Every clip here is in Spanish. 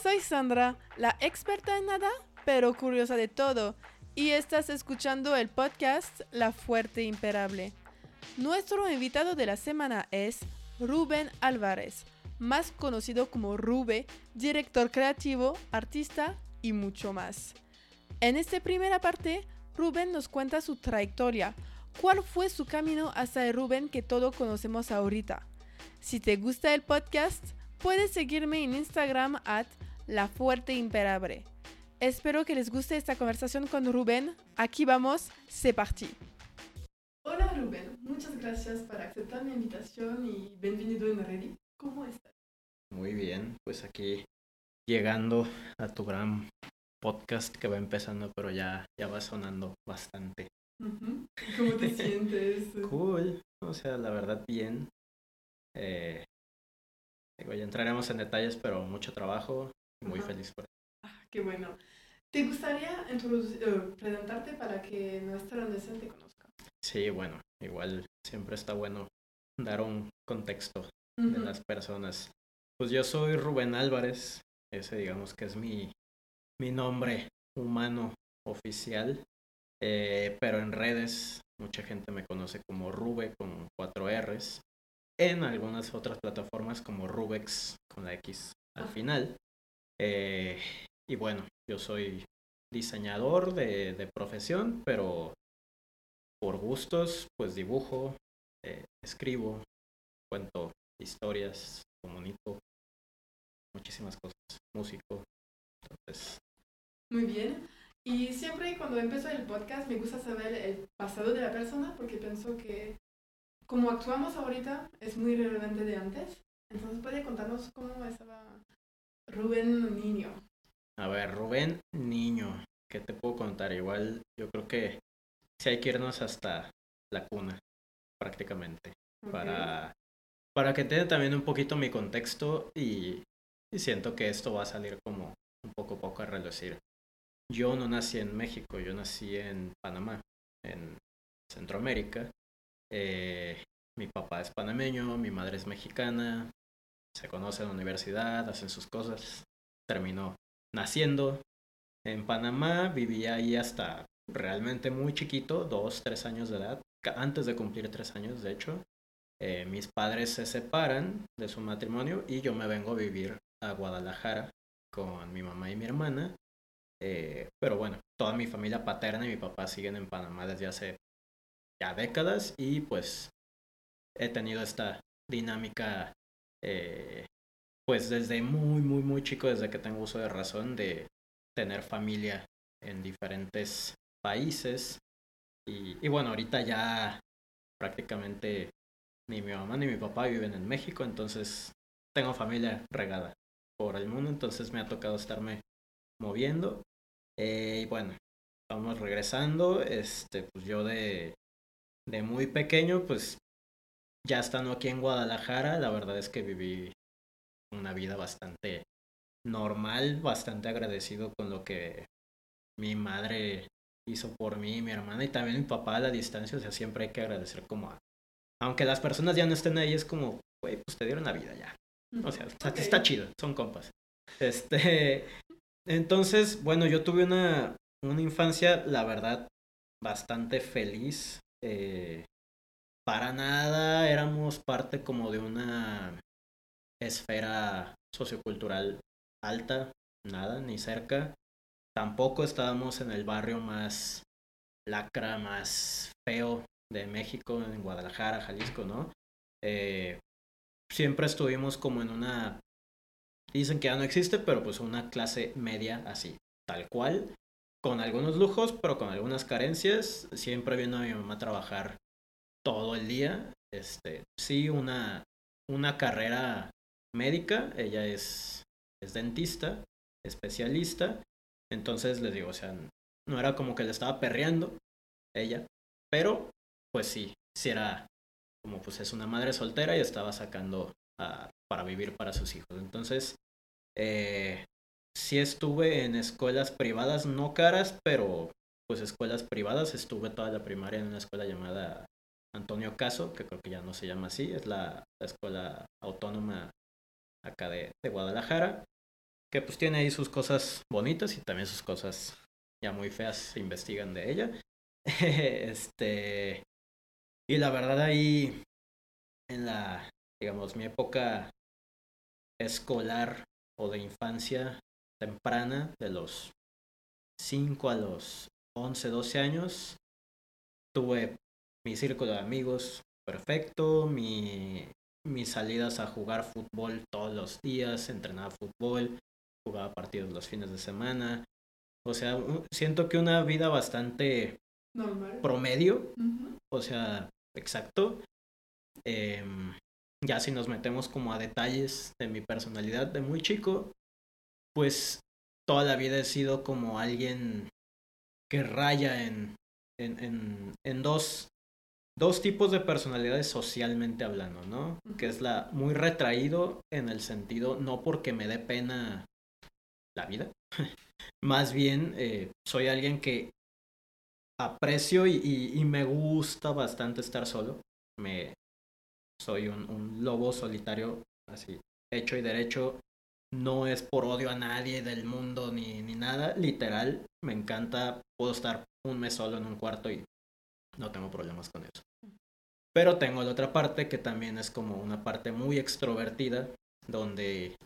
soy Sandra, la experta en nada, pero curiosa de todo, y estás escuchando el podcast La Fuerte Imperable. Nuestro invitado de la semana es Rubén Álvarez, más conocido como Rube, director creativo, artista y mucho más. En esta primera parte, Rubén nos cuenta su trayectoria, cuál fue su camino hasta el Rubén que todos conocemos ahorita. Si te gusta el podcast, puedes seguirme en Instagram at La Fuerte Imperable. Espero que les guste esta conversación con Rubén. Aquí vamos, c'est parti. Hola Rubén, muchas gracias por aceptar mi invitación y bienvenido en Ready. ¿Cómo estás? Muy bien, pues aquí llegando a tu gran podcast que va empezando, pero ya, ya va sonando bastante. ¿Cómo te sientes? Cool, o sea, la verdad bien. Eh, digo, ya entraremos en detalles, pero mucho trabajo muy feliz por eso. Ah, qué bueno. ¿Te gustaría uh, presentarte para que nuestra audiencia te conozca? Sí, bueno, igual siempre está bueno dar un contexto de las personas. Pues yo soy Rubén Álvarez, ese digamos que es mi, mi nombre humano oficial, eh, pero en redes mucha gente me conoce como Rube con cuatro R's, en algunas otras plataformas como Rubex con la X al ah. final. Eh, y bueno, yo soy diseñador de, de, profesión, pero por gustos, pues dibujo, eh, escribo, cuento historias, comunico, muchísimas cosas, músico. Entonces. Muy bien. Y siempre cuando empiezo el podcast me gusta saber el pasado de la persona porque pienso que como actuamos ahorita es muy relevante de antes. Entonces, ¿puede contarnos cómo estaba Rubén Niño? A ver, Rubén Niño, ¿qué te puedo contar? Igual yo creo que si hay que irnos hasta la cuna, prácticamente, para, para que tenga también un poquito mi contexto y, y, siento que esto va a salir como un poco a poco a relucir. Yo no nací en México, yo nací en Panamá, en Centroamérica. Eh, mi papá es panameño, mi madre es mexicana, se conoce en la universidad, hacen sus cosas. Terminó naciendo en Panamá, vivía ahí hasta realmente muy chiquito, dos, tres años de edad, antes de cumplir tres años, de hecho. Eh, mis padres se separan de su matrimonio y yo me vengo a vivir a Guadalajara con mi mamá y mi hermana. Eh, pero bueno, toda mi familia paterna y mi papá siguen en Panamá desde hace ya décadas y pues he tenido esta dinámica eh, pues desde muy, muy, muy chico, desde que tengo uso de razón, de tener familia en diferentes países. Y, bueno, ahorita ya prácticamente ni mi mamá ni mi papá viven en México, entonces tengo familia regada por el mundo, entonces me ha tocado estarme moviendo. Eh, y bueno, vamos regresando. Este, pues yo de, de muy pequeño, pues ya estando aquí en Guadalajara, la verdad es que viví una vida bastante normal, bastante agradecido con lo que mi madre hizo por mí, mi hermana y también mi papá a la distancia, o sea, siempre hay que agradecer como a... Aunque las personas ya no estén ahí, es como, güey, pues te dieron la vida ya. O sea, está chido, son compas. Este, entonces, bueno, yo tuve una, una infancia, la verdad, bastante feliz. Eh, para nada éramos parte como de una esfera sociocultural alta, nada, ni cerca. Tampoco estábamos en el barrio más lacra, más feo de México, en Guadalajara, Jalisco, ¿no? Eh, siempre estuvimos como en una Dicen que ya no existe, pero pues una clase media así, tal cual, con algunos lujos, pero con algunas carencias. Siempre viendo a mi mamá trabajar todo el día. Este, sí, una, una carrera médica, ella es, es dentista, especialista. Entonces les digo, o sea, no era como que le estaba perreando ella, pero pues sí, sí era como pues es una madre soltera y estaba sacando para vivir para sus hijos. Entonces, eh, sí estuve en escuelas privadas, no caras, pero pues escuelas privadas. Estuve toda la primaria en una escuela llamada Antonio Caso, que creo que ya no se llama así, es la, escuela autónoma acá de, Guadalajara. que pues tiene ahí sus cosas bonitas y también sus cosas ya muy feas se investigan de ella. este, y la verdad ahí, en la, digamos, mi época escolar o de infancia temprana, de los 5 a los 11, 12 años, tuve mi círculo de amigos perfecto, mi, mis salidas a jugar fútbol todos los días, entrenaba fútbol, jugaba partidos los fines de semana. O sea, siento que una vida bastante Normal. promedio, o sea, exacto. Em, ya si nos metemos como a detalles de mi personalidad de muy chico, pues toda la vida he sido como alguien que raya en, en, en, en dos, dos tipos de personalidades socialmente hablando, ¿no? Que es la muy retraído en el sentido, no porque me dé pena la vida, más bien eh, soy alguien que aprecio y, y, y, me gusta bastante estar solo. Me, soy un, un lobo solitario, así, hecho y derecho. No es por odio a nadie del mundo ni, ni nada, literal, me encanta, puedo estar un mes solo en un cuarto y no tengo problemas con eso. Pero tengo la otra parte que también es como una parte muy extrovertida, donde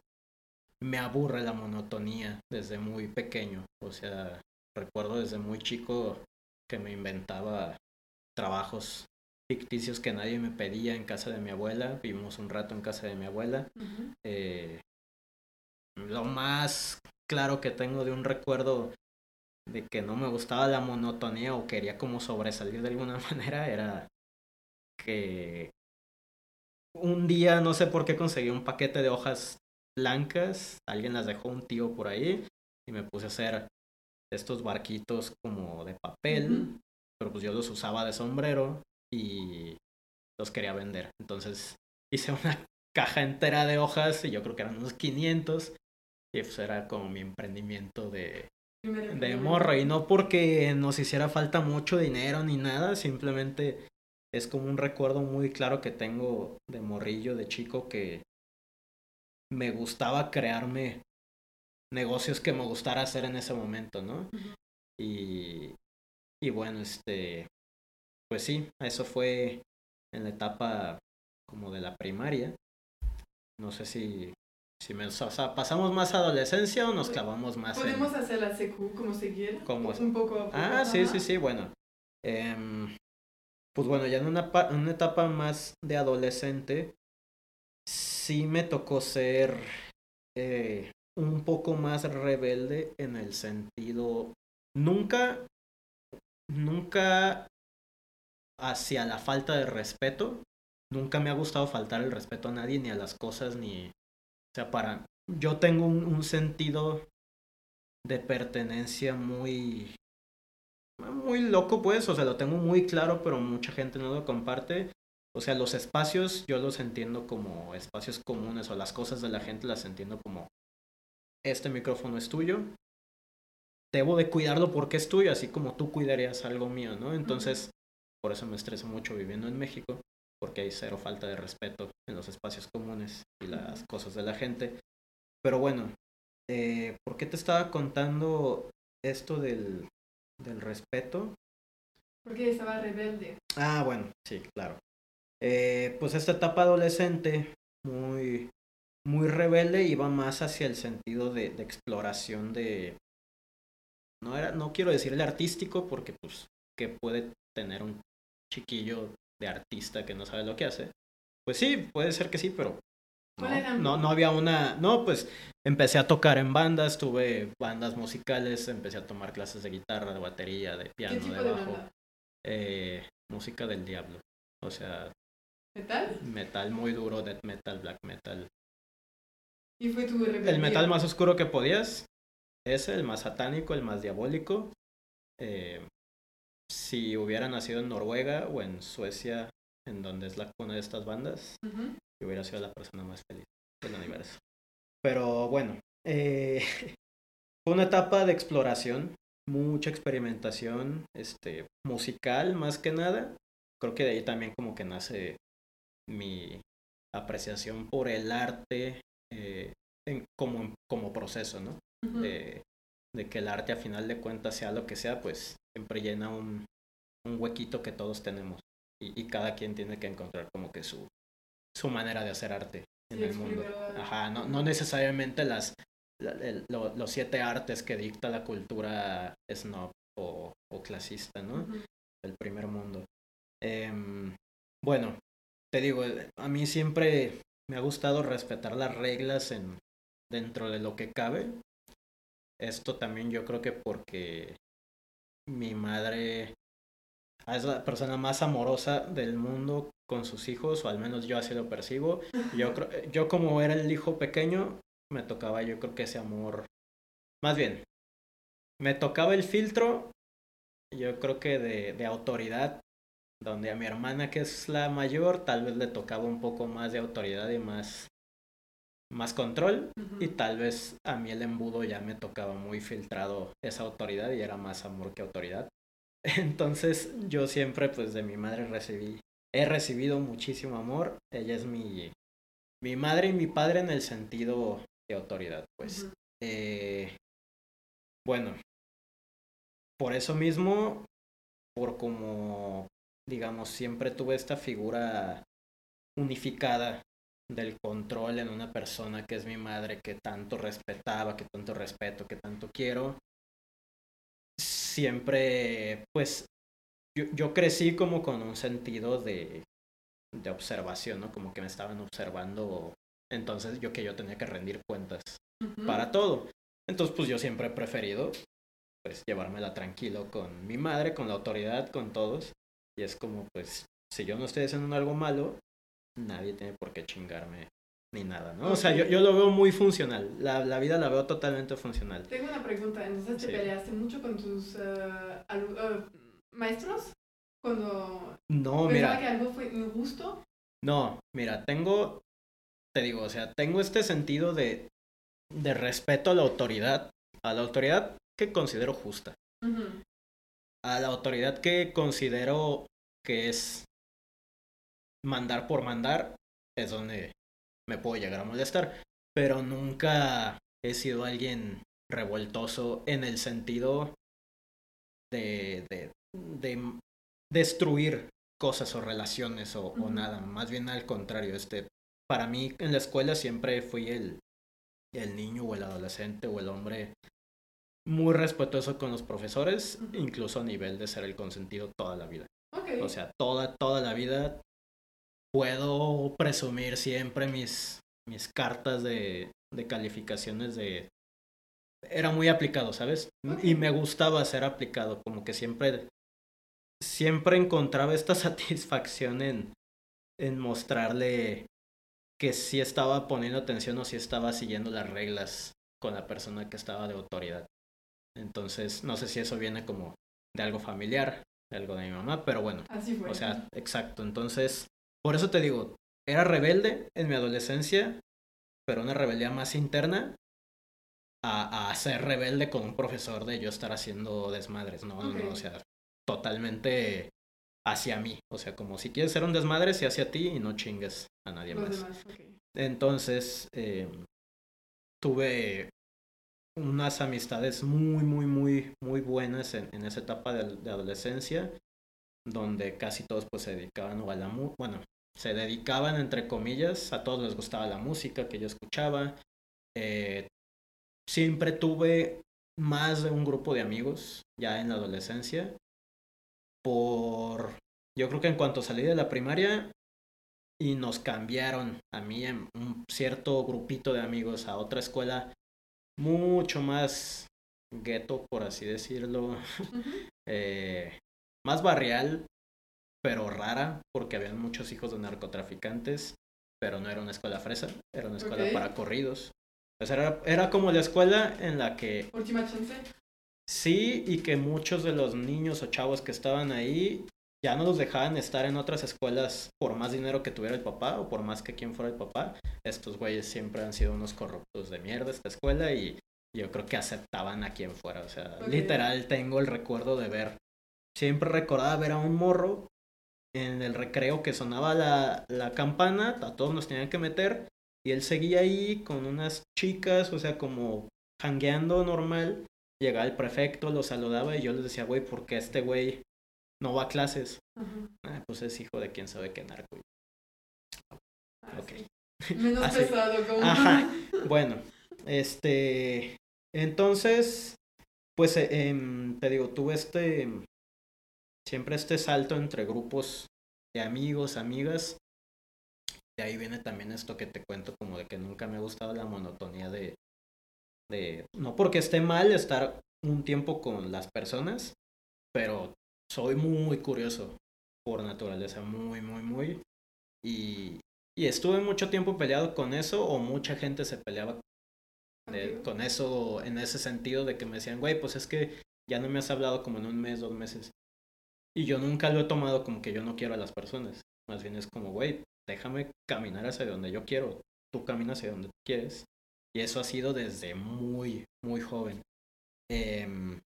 me aburre la monotonía desde muy pequeño. O sea, recuerdo desde muy chico que me inventaba trabajos ficticios que nadie me pedía en casa de mi abuela. Vivimos un rato en casa de mi abuela. Uh -huh. eh, lo más claro que tengo de un recuerdo de que no me gustaba la monotonía o quería como sobresalir de alguna manera era que un día no sé por qué conseguí un paquete de hojas blancas, alguien las dejó un tío por ahí y me puse a hacer estos barquitos como de papel, uh -huh. pero pues yo los usaba de sombrero y los quería vender. Entonces hice una caja entera de hojas y yo creo que eran unos 500 y pues era como mi emprendimiento de, de morro y no porque nos hiciera falta mucho dinero ni nada, simplemente es como un recuerdo muy claro que tengo de morrillo, de chico, que me gustaba crearme negocios que me gustara hacer en ese momento, ¿no? Uh -huh. Y, y bueno, este, pues sí, eso fue en la etapa como de la primaria. No sé si, si me, o sea, pasamos más adolescencia o nos clavamos más Podemos en... hacer la secu como se quiere. ¿Cómo? Un poco a poco. Ah, sí, sí, sí, bueno. Eh, pues bueno, ya en una, una etapa más de adolescente, sí me tocó ser eh, un poco más rebelde en el sentido, nunca, nunca hacia la falta de respeto, nunca me ha gustado faltar el respeto a nadie, ni a las cosas, ni, o sea, para, yo tengo un sentido de pertenencia muy, muy loco, pues, o sea, lo tengo muy claro, pero mucha gente no lo comparte. O sea, los espacios yo los entiendo como espacios comunes o las cosas de la gente las entiendo como este micrófono es tuyo. Debo de cuidarlo porque es tuyo, así como tú cuidarías algo mío, ¿no? Entonces, por eso me estreso mucho viviendo en México, porque hay cero falta de respeto en los espacios comunes y las cosas de la gente. Pero bueno, eh, ¿por qué te estaba contando esto del, del respeto? Porque estaba rebelde. Ah, bueno, sí, claro. Eh, pues esta etapa adolescente, muy, muy rebelde, iba más hacia el sentido de, de, exploración de... No, era, no quiero decirle artístico porque pues que puede tener un chiquillo de artista que no sabe lo que hace. Pues sí, puede ser que sí, pero no, no, no había una... No, pues empecé a tocar en bandas, tuve bandas musicales, empecé a tomar clases de guitarra, de batería, de piano, tipo de bajo. De eh, música del diablo. O sea... ¿Metal? Metal muy duro, death metal, black metal. ¿Y fue tu? El metal más oscuro que podías. Ese, el más satánico, el más diabólico. Eh, si hubiera nacido en Noruega o en Suecia, en donde es la cuna de estas bandas, uh -huh. Yo hubiera sido la persona más feliz del universo. Pero bueno, eh, fue una etapa de exploración, mucha experimentación, este, musical más que nada. Creo que de ahí también como que nace mi apreciación por el arte, eh, en, como, como proceso, ¿no? de, de, que el arte a final de cuentas sea lo que sea, pues siempre llena un, un huequito que todos tenemos y, y, cada quien tiene que encontrar como que su, su manera de hacer arte en el mundo. Ajá, no, no necesariamente las, los siete artes que dicta la cultura snob o, o clasista, ¿no? El primer mundo. Em, bueno, te digo, a mí siempre me ha gustado respetar las reglas en, dentro de lo que cabe. Esto también yo creo que porque mi madre es la persona más amorosa del mundo con sus hijos, o al menos yo así lo percibo. Yo, yo como era el hijo pequeño, me tocaba yo creo que ese amor, más bien, me tocaba el filtro, yo creo que de, de autoridad, donde a mi hermana que es la mayor, tal vez le tocaba un poco más de autoridad y más, más control, y tal vez a mí el embudo ya me tocaba muy filtrado esa autoridad y era más amor que autoridad. Entonces yo siempre pues de mi madre recibí, he recibido muchísimo amor, ella es mi, mi madre y mi padre en el sentido de autoridad, pues. eh, bueno, por eso mismo, por como, digamos, siempre tuve esta figura unificada del control en una persona que es mi madre, que tanto respetaba, que tanto respeto, que tanto quiero, siempre, pues, yo, yo crecí como con un sentido de, de observación, ¿no? Como que me estaban observando entonces yo que yo tenía que rendir cuentas para todo. Entonces pues yo siempre he preferido pues llevármela tranquilo con mi madre, con la autoridad, con todos. Y es como pues si yo no estoy haciendo algo malo, nadie tiene por qué chingarme ni nada, ¿no? O sea, yo, yo lo veo muy funcional. La, la, vida la veo totalmente funcional. Tengo una pregunta. Entonces, ¿te sí. peleaste mucho con tus uh, maestros? Cuando no, mira, que algo fue injusto. No, mira, tengo te digo, o sea, tengo este sentido de, de respeto a la autoridad, a la autoridad que considero justa, uh -huh. a la autoridad que considero que es mandar por mandar, es donde me puedo llegar a molestar, pero nunca he sido alguien revoltoso en el sentido de, de, de destruir cosas o relaciones o, uh -huh. o, nada, más bien al contrario, este, para mí en la escuela siempre fui el, el niño o el adolescente o el hombre muy respetuoso con los profesores, uh -huh. incluso a nivel de ser el consentido toda la vida. Okay. O sea, toda, toda la vida puedo presumir siempre mis, mis cartas de, de calificaciones de... Era muy aplicado, ¿sabes? Okay. Y me gustaba ser aplicado, como que siempre, siempre encontraba esta satisfacción en, en mostrarle que sí estaba poniendo atención o sí estaba siguiendo las reglas con la persona que estaba de autoridad. Entonces, no sé si eso viene como de algo familiar, de algo de mi mamá, pero bueno. Así fue. O sea, exacto. Entonces, por eso te digo, era rebelde en mi adolescencia, pero una rebeldía más interna a, a ser rebelde con un profesor de yo estar haciendo desmadres. No, okay. no, no, o sea, totalmente hacia mí. O sea, como si quieres ser un desmadre, si hacia ti y no chingues a nadie Los más. Demás, okay. Entonces, eh, tuve unas amistades muy, muy, muy, muy buenas en, en esa etapa de, de, adolescencia, donde casi todos pues se dedicaban a la bueno, se dedicaban entre comillas, a todos les gustaba la música que yo escuchaba. Eh, siempre tuve más de un grupo de amigos ya en la adolescencia por, yo creo que en cuanto salí de la primaria y nos cambiaron a mí en un cierto grupito de amigos a otra escuela mucho más gueto, por así decirlo, uh -huh. eh, más barrial, pero rara, porque habían muchos hijos de narcotraficantes, pero no era una escuela fresa, era una escuela okay. para corridos. O sea, era, era como la escuela en la que... Última chance. Sí, y que muchos de los niños o chavos que estaban ahí ya no los dejaban estar en otras escuelas por más dinero que tuviera el papá o por más que quien fuera el papá. Estos güeyes siempre han sido unos corruptos de mierda esta escuela y yo creo que aceptaban a quien fuera. O sea, okay. literal tengo el recuerdo de ver, siempre recordaba ver a un morro en el recreo que sonaba la, la campana, a todos nos tenían que meter Y él seguía ahí con unas chicas, o sea, como jangueando normal. Llegaba el prefecto, lo saludaba y yo les decía, güey, ¿por qué este güey no va a clases? Ah, pues es hijo de quién sabe qué narco. Ah, ok. Menos pesado, como. Ajá. Bueno, este. Entonces, pues eh, em, te digo, tuve este. Siempre este salto entre grupos de amigos, amigas. De ahí viene también esto que te cuento, como de que nunca me ha gustado la monotonía de, de. No porque esté mal estar un tiempo con las personas, pero soy muy curioso por naturaleza, muy, muy, muy. Y, y estuve mucho tiempo peleado con eso, o mucha gente se peleaba con eso en ese sentido de que me decían, güey, pues es que ya no me has hablado como en un mes, dos meses. Y yo nunca lo he tomado como que yo no quiero a las personas. Más bien es como, güey, déjame caminar hacia donde yo quiero. Tú caminas hacia donde quieres. Y eso ha sido desde muy, muy joven. Em,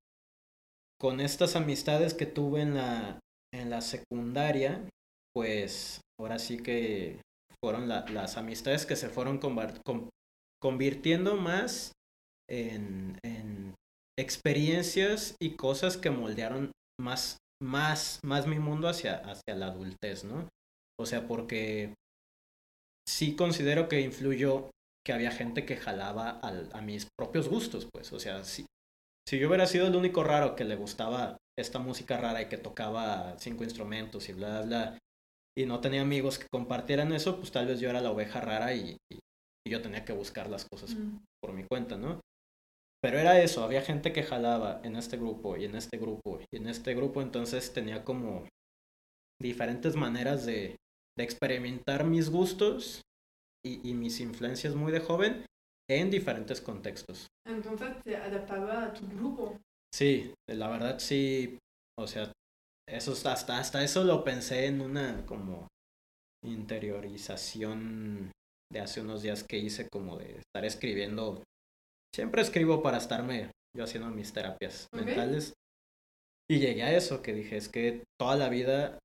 con estas amistades que tuve en la, en la secundaria, pues ahora sí que fueron las amistades que se fueron convirtiendo más en, en, experiencias y cosas que moldearon más, más, más mi mundo hacia, hacia la adultez, ¿no? O sea, porque sí considero que influyó que había gente que jalaba a mis propios gustos, pues, o sea, si, si yo hubiera sido el único raro que le gustaba esta música rara y que tocaba cinco instrumentos y bla, bla, bla, y no tenía amigos que compartieran eso, pues tal vez yo era la oveja rara y, y yo tenía que buscar las cosas mm. por mi cuenta, ¿no? Pero era eso, había gente que jalaba en este grupo y en este grupo y en este grupo, entonces tenía como diferentes maneras de, de experimentar mis gustos y, y, mis influencias muy de joven en diferentes contextos. Entonces te adaptaba a tu grupo. Sí, la verdad sí, o sea, eso hasta, hasta eso lo pensé en una como interiorización de hace unos días que hice como de estar escribiendo. Siempre escribo para estarme yo haciendo mis terapias mentales. Y llegué a eso, que dije, es que toda la vida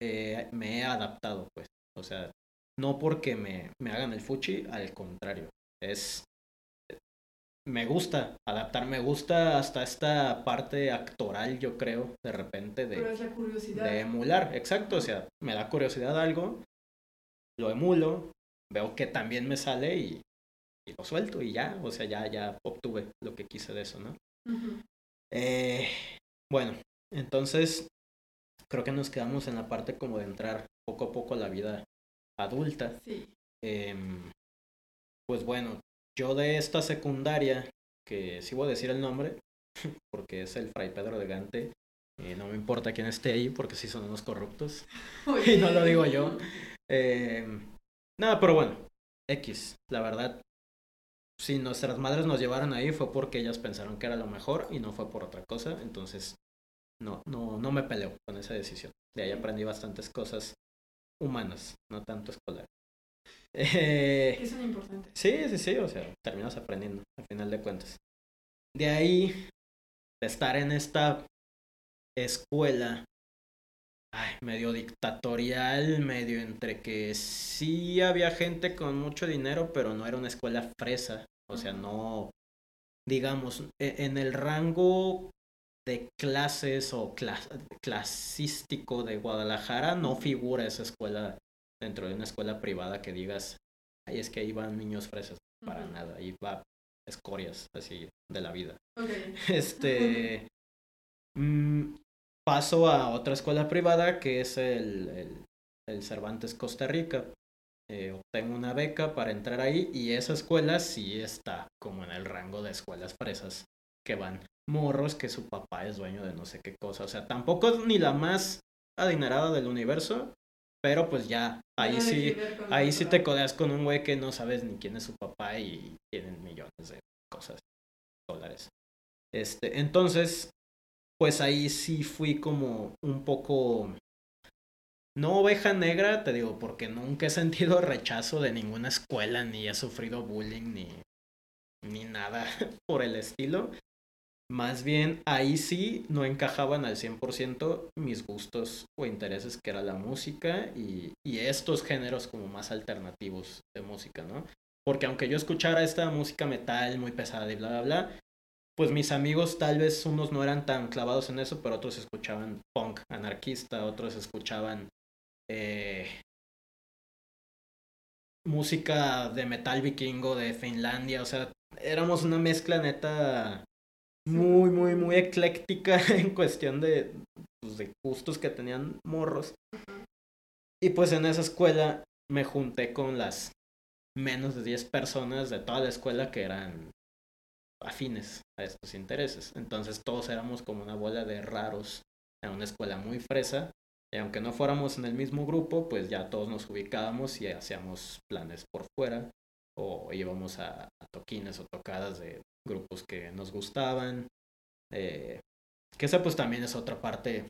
eh, me he adaptado, pues. O sea, no porque me, me hagan el fuchi, al contrario. Es. Me gusta adaptar, me gusta hasta esta parte actoral, yo creo, de repente, de, de emular. Exacto, o sea, me da curiosidad algo, lo emulo, veo que también me sale y, lo suelto y ya, o sea, ya, ya obtuve lo que quise de eso, ¿no? eh, bueno, entonces creo que nos quedamos en la parte como de entrar poco a poco a la vida adulta. Sí. Eh, pues bueno, yo de esta secundaria, que sí voy a decir el nombre, porque es el Fray Pedro de Gante, eh, no me importa quién esté ahí, porque sí son unos corruptos, y no lo digo yo. Eh, Nada, pero bueno, X, la verdad, si nuestras madres nos llevaron ahí fue porque ellas pensaron que era lo mejor y no fue por otra cosa, entonces no, no, no me peleo con esa decisión. De ahí aprendí bastantes cosas humanas, no tanto escolares. Eh, que son importantes. Sí, sí, sí, o sea, terminas aprendiendo, al final de cuentas. De ahí, de estar en esta escuela ay, medio dictatorial, medio entre que sí había gente con mucho dinero, pero no era una escuela fresa. O sea, no, digamos, e, en el rango de clases o clasístico de Guadalajara no figura esa escuela dentro de una escuela privada que digas, ay, es que ahí van niños fresas. Para nada, ahí va escorias así de la vida. Este, mm, paso a otra escuela privada que es el, el, Cervantes Costa Rica. Eh, obtengo una beca para entrar ahí y esa escuela sí está como en el rango de escuelas fresas que van morros que su papá es dueño de no sé qué cosa. O sea, tampoco es ni la más adinerada del universo, pero pues ya, ahí sí, ahí sí te codeas con un güey que no sabes ni quién es su papá y tienen millones de cosas, dólares. Este, entonces, pues ahí sí fui como un poco, no oveja negra, te digo, porque nunca he sentido rechazo de ninguna escuela, ni he sufrido bullying, ni, ni nada por el estilo. Más bien ahí sí no encajaban al 100% mis gustos o intereses, que era la música y, y estos géneros como más alternativos de música, ¿no? Porque aunque yo escuchara esta música metal muy pesada y bla, bla, bla, pues mis amigos tal vez unos no eran tan clavados en eso, pero otros escuchaban punk anarquista, otros escuchaban eh, música de metal vikingo de Finlandia, o sea, éramos una mezcla neta muy, muy, muy ecléctica en cuestión de, pues, de gustos que tenían morros. Y pues en esa escuela me junté con las menos de 10 personas de toda la escuela que eran afines a estos intereses. Entonces todos éramos como una bola de raros en una escuela muy fresa. Y aunque no fuéramos en el mismo grupo, pues ya todos nos ubicábamos y hacíamos planes por fuera. O íbamos a, toquines o tocadas de grupos que nos gustaban. Eh, que esa pues también es otra parte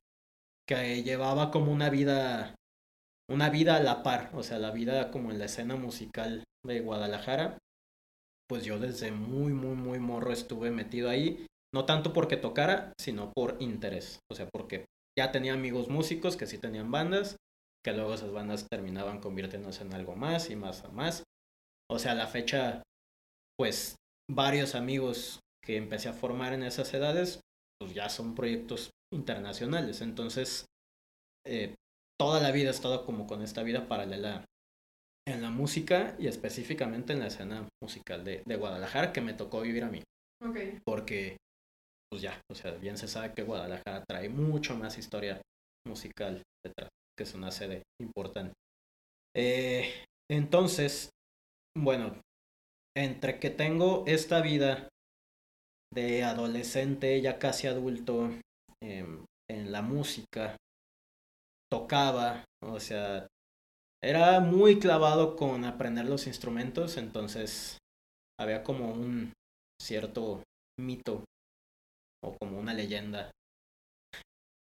que llevaba como una vida, una vida a la par, o sea, la vida como en la escena musical de Guadalajara, pues yo desde muy, muy, muy morro estuve metido ahí, no tanto porque tocara, sino por interés, o sea, porque ya tenía amigos músicos que sí tenían bandas, que luego esas bandas terminaban convirtiéndose en algo más y más a más. O sea, a la fecha, pues varios amigos que empecé a formar en esas edades, pues ya son proyectos internacionales. Entonces, eh, toda la vida he estado como con esta vida paralela en la música y específicamente en la escena musical de, de Guadalajara que me tocó vivir a mí. Ok. Porque, pues ya, o sea, bien se sabe que Guadalajara trae mucho más historia musical detrás, que es una sede importante. Eh, entonces, bueno, entre que tengo esta vida de adolescente, ya casi adulto, em, en la música, tocaba, o sea, era muy clavado con aprender los instrumentos, entonces había como un cierto mito o como una leyenda.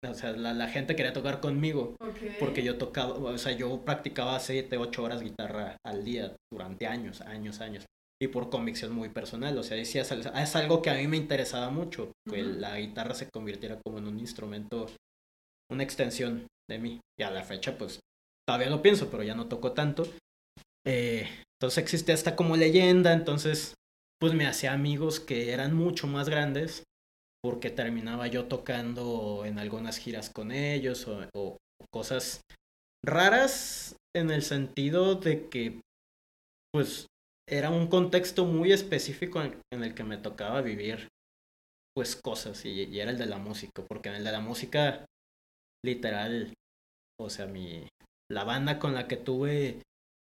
O sea, la, la gente quería tocar conmigo porque yo tocaba, o sea, yo practicaba 7, 8 horas guitarra al día durante años, años, años. Y por convicción muy personal, o sea, decía, es es algo que a mí me interesaba mucho, que la guitarra se convirtiera como en un instrumento, una extensión de mí. Y a la fecha, pues, todavía lo pienso, pero ya no toco tanto. Eh, entonces existe esta como leyenda, entonces, pues me hacía amigos que eran mucho más grandes, porque terminaba yo tocando en algunas giras con ellos o, cosas raras en el sentido de que pues era un contexto muy específico en, el que me tocaba vivir pues cosas y, y era el de la música porque en el de la música literal o sea mi la banda con la que tuve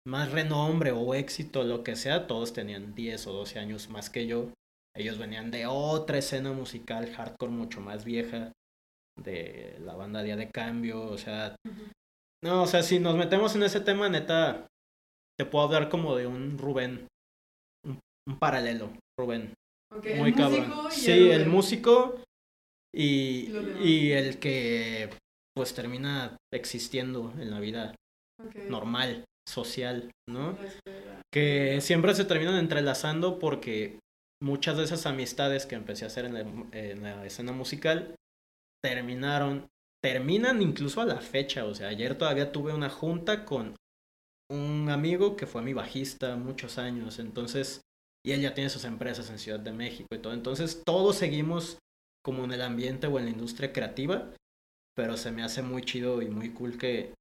más renombre o éxito lo que sea todos tenían 10 o 12 años más que yo ellos venían de otra escena musical hardcore mucho más vieja de la banda Día de Cambio o sea no, o sea, si nos metemos en ese tema, neta, te puedo hablar como de un Rubén, un, un paralelo, Rubén, muy cabrón. Sí, el, músico y, Y el que pues termina existiendo en la vida normal, social, ¿no? Que siempre se terminan entrelazando porque muchas de esas amistades que empecé a hacer en la, en la escena musical terminaron, terminan incluso a la fecha. O sea, ayer todavía tuve una junta con un amigo que fue mi bajista muchos años. Entonces, y él ya tiene sus empresas en Ciudad de México y todo. Entonces, todos seguimos como en el ambiente o en la industria creativa. Pero se me hace muy chido y muy cool que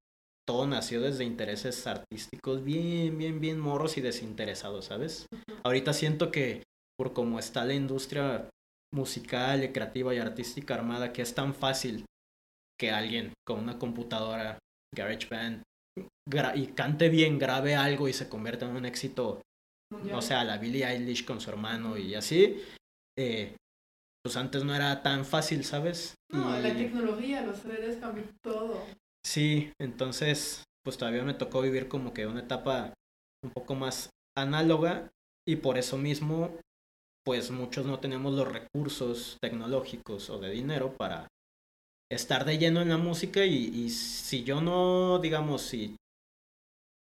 todo nació desde intereses artísticos bien, bien, bien morros y desinteresados, ¿sabes? Ahorita siento que por cómo está la industria musical, y creativa y artística armada, que es tan fácil que alguien con una computadora, GarageBand, y cante bien, grabe algo y se convierta en un éxito, Mundial. no sé, a la Billie Eilish con su hermano y así, eh, pues antes no era tan fácil, ¿sabes? No, la tecnología, los redes cambió todo. Sí, entonces, pues todavía me tocó vivir como que una etapa un poco más análoga y por eso mismo, pues muchos no tenemos los recursos tecnológicos o de dinero para estar de lleno en la música y, y si yo no, digamos, si,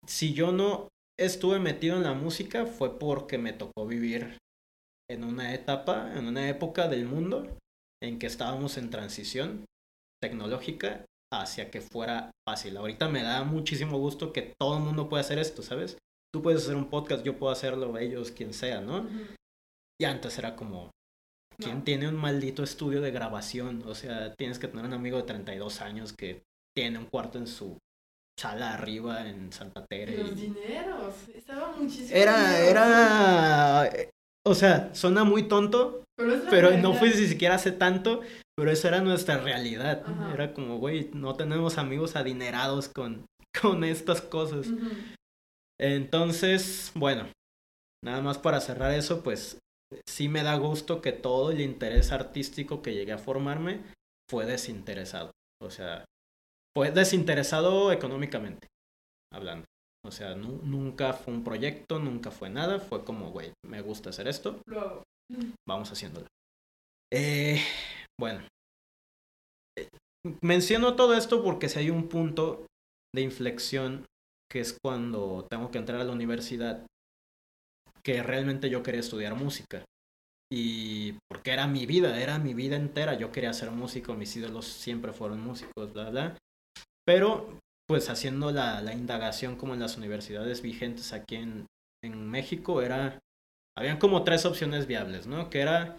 si yo no estuve metido en la música fue porque me tocó vivir en una etapa, en una época del mundo en que estábamos en transición tecnológica hacia que fuera fácil. Ahorita me da muchísimo gusto que todo el mundo pueda hacer esto, ¿sabes? Tú puedes hacer un podcast, yo puedo hacerlo, ellos, quien sea, ¿no? Y antes era como, ¿quién tiene un maldito estudio de grabación? O sea, tienes que tener un amigo de 32 años que tiene un cuarto en su sala arriba en Santa Tere. Los dineros, estaba muchísimo. Era, era, o sea, suena muy tonto, pero, no fue ni siquiera hace tanto, pero esa era nuestra realidad. Era como, güey, no tenemos amigos adinerados con, con estas cosas. Entonces, bueno, nada más para cerrar eso, pues sí me da gusto que todo el interés artístico que llegué a formarme fue desinteresado. O sea, fue desinteresado económicamente, hablando. O sea, nunca fue un proyecto, nunca fue nada. Fue como, güey, me gusta hacer esto. Vamos haciéndolo. Eh, bueno. Eh, menciono todo esto porque si hay un punto de inflexión que es cuando tengo que entrar a la universidad, que realmente yo quería estudiar música. Y porque era mi vida, era mi vida entera. Yo quería ser músico, mis ídolos siempre fueron músicos, bla, bla. Pero, pues haciendo la, la indagación como en las universidades vigentes aquí en, en México, era. Habían como tres opciones viables, ¿no? Que era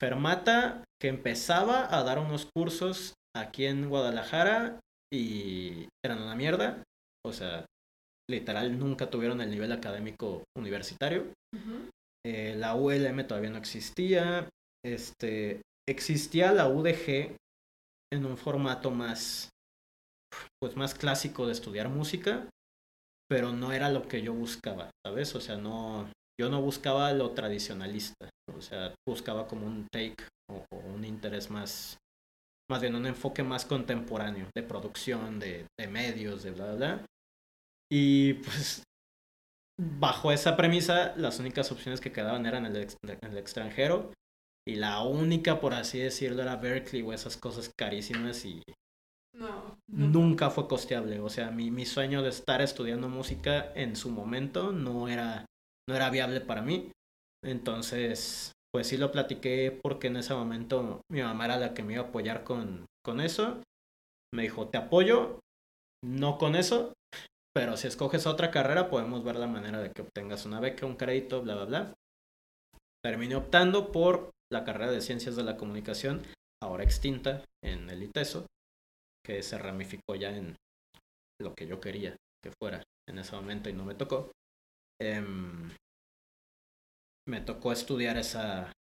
Fermata, que empezaba a dar unos cursos aquí en Guadalajara y eran una mierda. O sea, literal nunca tuvieron el nivel académico universitario. Eh, la ULM todavía no existía. Este, existía la UDG en un formato más, pues más clásico de estudiar música, pero no era lo que yo buscaba, ¿sabes? O sea, no, yo no buscaba lo tradicionalista, o sea, buscaba como un take o, o un interés más, más bien un enfoque más contemporáneo de producción, de, de medios, de bla, bla, bla. Y pues bajo esa premisa, las únicas opciones que quedaban eran el, el extranjero. Y la única, por así decirlo, era Berkeley o esas cosas carísimas y no, nunca fue costeable. O sea, mi, mi sueño de estar estudiando música en su momento no era, no era viable para mí. Entonces, pues sí lo platiqué porque en ese momento mi mamá era la que me iba a apoyar con, con eso. Me dijo, te apoyo, no con eso, pero si escoges otra carrera, podemos ver la manera de que obtengas una beca, un crédito, bla, bla, bla. Terminé optando por la carrera de Ciencias de la Comunicación, ahora extinta en el ITESO, que se ramificó ya en lo que yo quería que fuera en ese momento y no me tocó. Em, me tocó estudiar esa,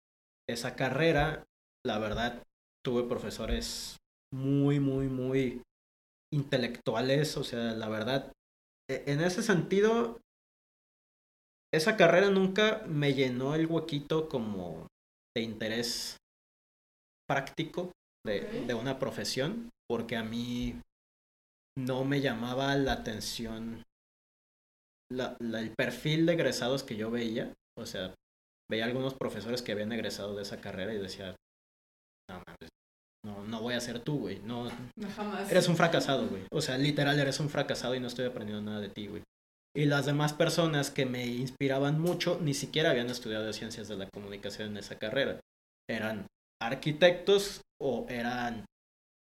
esa carrera. La verdad, tuve profesores muy, muy, muy intelectuales. O sea, la verdad, en ese sentido, esa carrera nunca me llenó el huequito como de interés práctico de, una profesión, porque a mí no me llamaba la atención el perfil de egresados que yo veía. O sea, veía algunos profesores que habían egresado de esa carrera y decía, no no, no voy a ser tú, güey. No, jamás. Eres un fracasado, güey. O sea, literal eres un fracasado y no estoy aprendiendo nada de ti, güey. Y las demás personas que me inspiraban mucho ni siquiera habían estudiado ciencias de la comunicación en esa carrera. Eran arquitectos o eran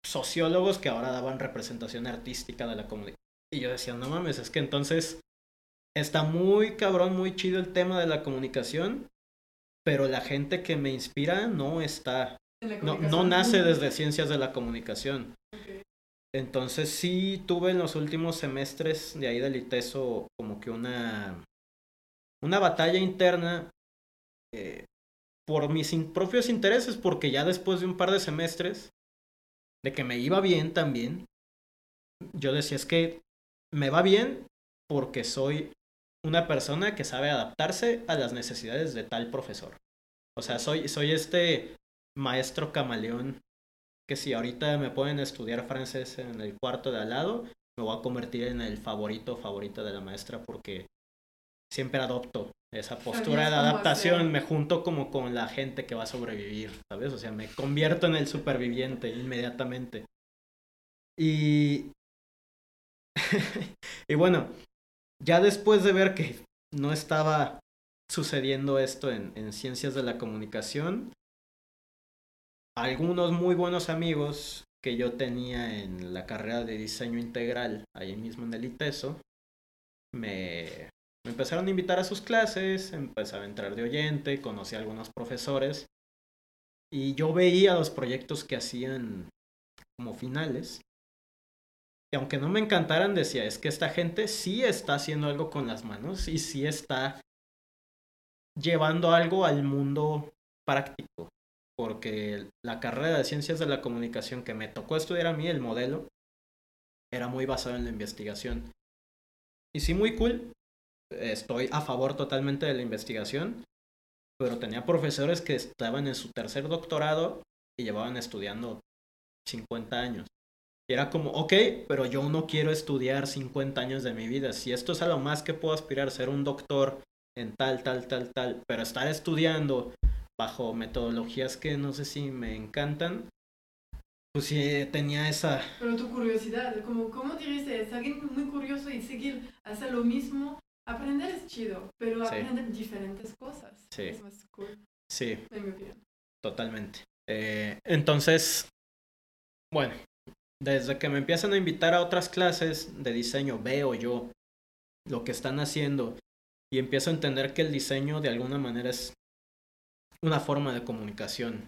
sociólogos que ahora daban representación artística de la comunicación. Y yo decía, no mames, es que entonces está muy cabrón, muy chido el tema de la comunicación, pero la gente que me inspira no está no, no nace desde ciencias de la comunicación. Entonces sí tuve en los últimos semestres de ahí del ITESO como que una, una batalla interna eh, por mis propios intereses, porque ya después de un par de semestres, de que me iba bien también, yo decía es que me va bien porque soy una persona que sabe adaptarse a las necesidades de tal profesor. O sea, soy, soy este maestro camaleón que si ahorita me pueden estudiar francés en el cuarto de al lado, me voy a convertir en el favorito favorita de la maestra porque siempre adopto esa postura de adaptación, me junto como con la gente que va a sobrevivir, ¿sabes? O sea, me convierto en el superviviente inmediatamente. Y... y bueno, ya después de ver que no estaba sucediendo esto en, en ciencias de la comunicación, algunos muy buenos amigos que yo tenía en la carrera de diseño integral, ahí mismo en el ITESO, me, me empezaron a invitar a sus clases, empezaba a entrar de oyente, conocí a algunos profesores y yo veía los proyectos que hacían como finales. Y aunque no me encantaran, decía, es que esta gente sí está haciendo algo con las manos y sí está llevando algo al mundo práctico. Porque la carrera de ciencias de la comunicación que me tocó estudiar a mí, el modelo, era muy basado en la investigación. Y sí, muy cool. Estoy a favor totalmente de la investigación. Pero tenía profesores que estaban en su tercer doctorado y llevaban estudiando 50 años. Y era como, ok, pero yo no quiero estudiar 50 años de mi vida. Si esto es a lo más que puedo aspirar, ser un doctor en tal, tal, tal, tal, pero estar estudiando bajo metodologías que no sé si me encantan, pues sí tenía esa... Pero tu curiosidad, como, ¿cómo dices? Es alguien muy curioso y seguir, hacer lo mismo. Aprender es chido, pero aprender diferentes cosas. Sí. Es más cool. Sí. Totalmente. Eh, entonces, bueno, desde que me empiezan a invitar a otras clases de diseño, veo yo lo que están haciendo y empiezo a entender que el diseño de alguna manera es una forma de comunicación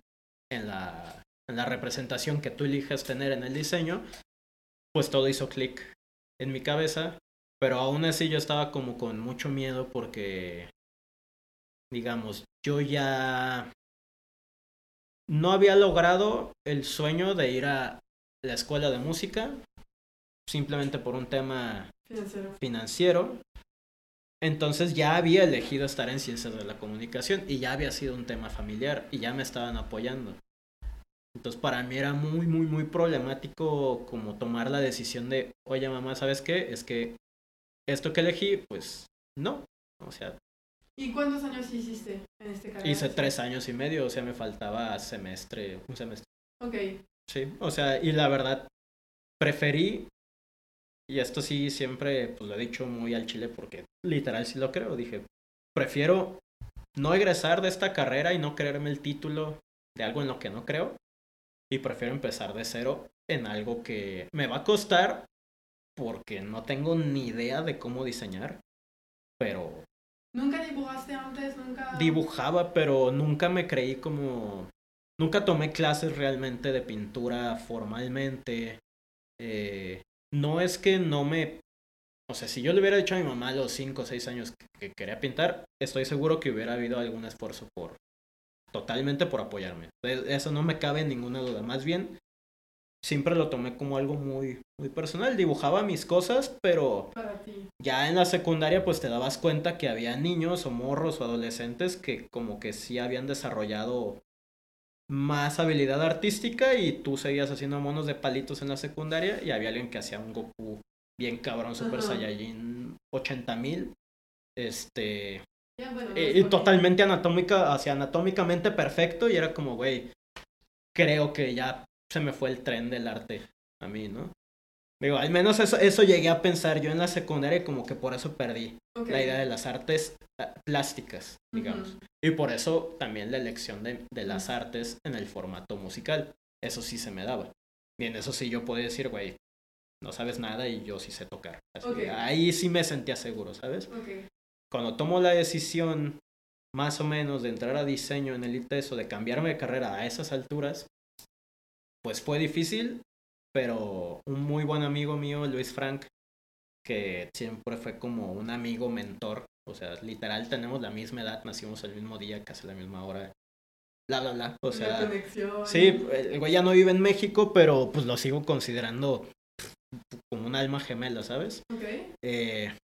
en la, en la representación que tú eliges tener en el diseño, pues todo hizo clic en mi cabeza, pero aún así yo estaba como con mucho miedo porque, digamos, yo ya no había logrado el sueño de ir a la escuela de música simplemente por un tema financiero. Entonces ya había elegido estar en ciencias de la comunicación y ya había sido un tema familiar y ya me estaban apoyando. Entonces para mí era muy, muy, muy problemático como tomar la decisión de, oye mamá, ¿sabes qué? Es que esto que elegí, pues no. O sea, ¿Y cuántos años hiciste en este caso? Hice tres años y medio, o sea, me faltaba semestre, un semestre. Ok. Sí, o sea, y la verdad, preferí, y esto sí siempre, pues lo he dicho muy al chile porque literal sí lo creo, dije, prefiero no egresar de esta carrera y no creerme el título de algo en lo que no creo, y prefiero empezar de cero en algo que me va a costar porque no tengo ni idea de cómo diseñar, pero ¿Nunca dibujaste antes? ¿Nunca? Dibujaba, pero nunca me creí como... Nunca tomé clases realmente de pintura formalmente. Eh, no es que no me... O sea, si yo le hubiera dicho a mi mamá a los 5 o 6 años que, quería pintar, estoy seguro que hubiera habido algún esfuerzo por... Totalmente por apoyarme. Eso no me cabe ninguna duda. Más bien, siempre lo tomé como algo muy, muy personal. Dibujaba mis cosas, pero ya en la secundaria pues te dabas cuenta que había niños o morros o adolescentes que como que sí habían desarrollado más habilidad artística y tú seguías haciendo monos de palitos en la secundaria y había alguien que hacía un Goku bien cabrón, Super Saiyajin 80 mil. Este... Eh, y, totalmente anatómica, hacia anatómicamente perfecto y era como, güey, creo que ya se me fue el tren del arte a mí, ¿no? Digo, al menos eso, eso llegué a pensar yo en la secundaria como que por eso perdí la idea de las artes ah, plásticas, digamos. Y por eso también la elección de, de las artes en el formato musical. Eso sí se me daba. Bien, eso sí yo podía decir, güey, no sabes nada y yo sí sé tocar. Así que ahí sí me sentía seguro, ¿sabes? Cuando tomo la decisión más o menos de entrar a diseño en el ITESO, de cambiarme de carrera a esas alturas, pues fue difícil, pero un muy buen amigo mío, Luis Frank, que siempre fue como un amigo mentor, o sea, literal tenemos la misma edad, nacimos el mismo día, casi la misma hora, bla, bla, bla, o sea, sí, el güey ya no vive en México, pero pues lo sigo considerando como un alma gemela, ¿sabes? Eh,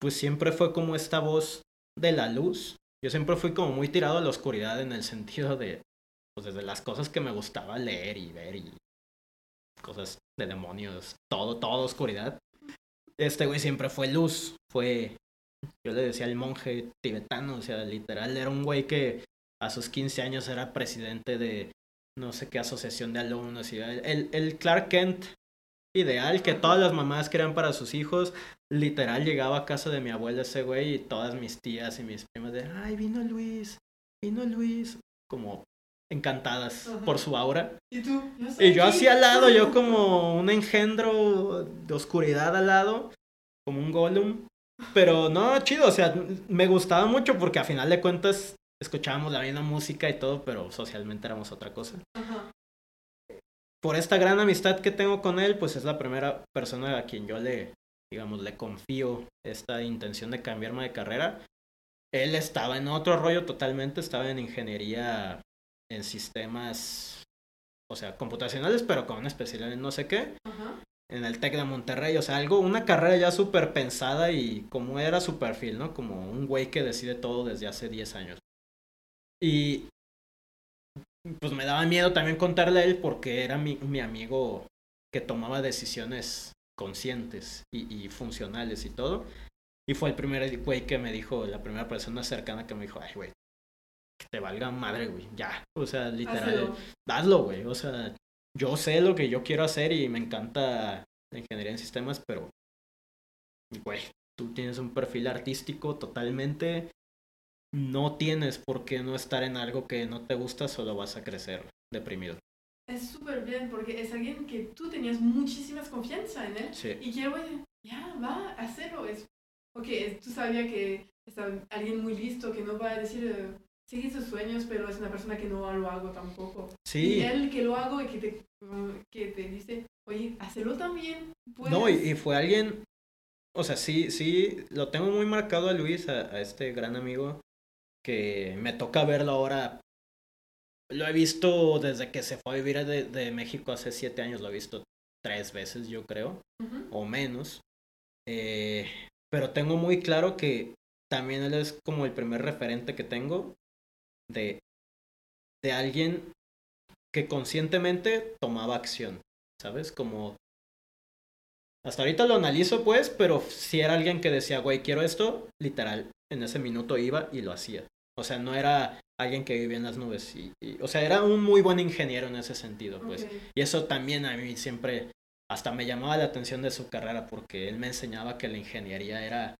pues siempre fue como esta voz de la luz. Yo siempre fui como muy tirado a la oscuridad en el sentido de, pues desde las cosas que me gustaba leer y ver y cosas de demonios, todo, todo oscuridad. Este güey siempre fue luz, fue, yo le decía al monje tibetano, o sea, literal, era un güey que a sus 15 años era presidente de no sé qué asociación de alumnos, y el, el Clark Kent ideal que todas las mamás crean para sus hijos. Literal llegaba a casa de mi abuela ese güey y todas mis tías y mis primas de, ay, vino Luis, vino Luis. Como encantadas Ajá. por su aura. ¿Y tú? estoy Y yo aquí. así al lado, yo como un engendro de oscuridad al lado, como un golem. Pero no, chido, o sea, me gustaba mucho porque a final de cuentas escuchábamos la misma música y todo, pero socialmente éramos otra cosa. Ajá. Por esta gran amistad que tengo con él, pues es la primera persona a quien yo le, digamos, le confío esta intención de cambiarme de carrera. Él estaba en otro rollo totalmente, estaba en ingeniería en sistemas, o sea, computacionales, pero con una especialidad en no sé qué, Ajá. en el TEC de Monterrey, o sea, algo, una carrera ya súper pensada y como era su perfil, ¿no? Como un güey que decide todo desde hace 10 años. Y pues me daba miedo también contarle a él porque era mi, mi amigo que tomaba decisiones conscientes y, y funcionales y todo. Y fue el primer güey que me dijo, la primera persona cercana que me dijo, ay, güey, que te valga madre, güey, ya. O sea, literal, Hazlo. güey. O sea, yo sé lo que yo quiero hacer y me encanta la ingeniería en sistemas, pero, güey, tú tienes un perfil artístico totalmente. No tienes por qué no estar en algo que no te gusta, solo vas a crecer deprimido. Es súper bien porque es alguien que tú tenías muchísimas confianza en él. Sí. Y que güey, ya, va, hacerlo. Es, ok, tú sabías que es al- alguien muy listo, que no va a decir, eh, sigue sus sueños, pero es una persona que no lo hago tampoco. Y Sí. él que lo hago y que te, que te dice, oye, hazlo también. No, y, puedes". y fue alguien, o sea, sí, sí, lo tengo muy marcado a Luis, a, a este gran amigo, que me toca verlo ahora. Lo he visto desde que se fue a vivir de, de México hace siete años, lo he visto tres veces, yo creo, o menos. Eh, pero tengo muy claro que también él es como el primer referente que tengo de, de alguien que conscientemente tomaba acción, ¿sabes? Como... Hasta ahorita lo analizo pues, pero si era alguien que decía, güey, quiero esto, literal, en ese minuto iba y lo hacía. O sea, no era alguien que vivía en las nubes. Y, y- o sea, era un muy buen ingeniero en ese sentido, pues. Y eso también a mí siempre, hasta me llamaba la atención de su carrera porque él me enseñaba que la ingeniería era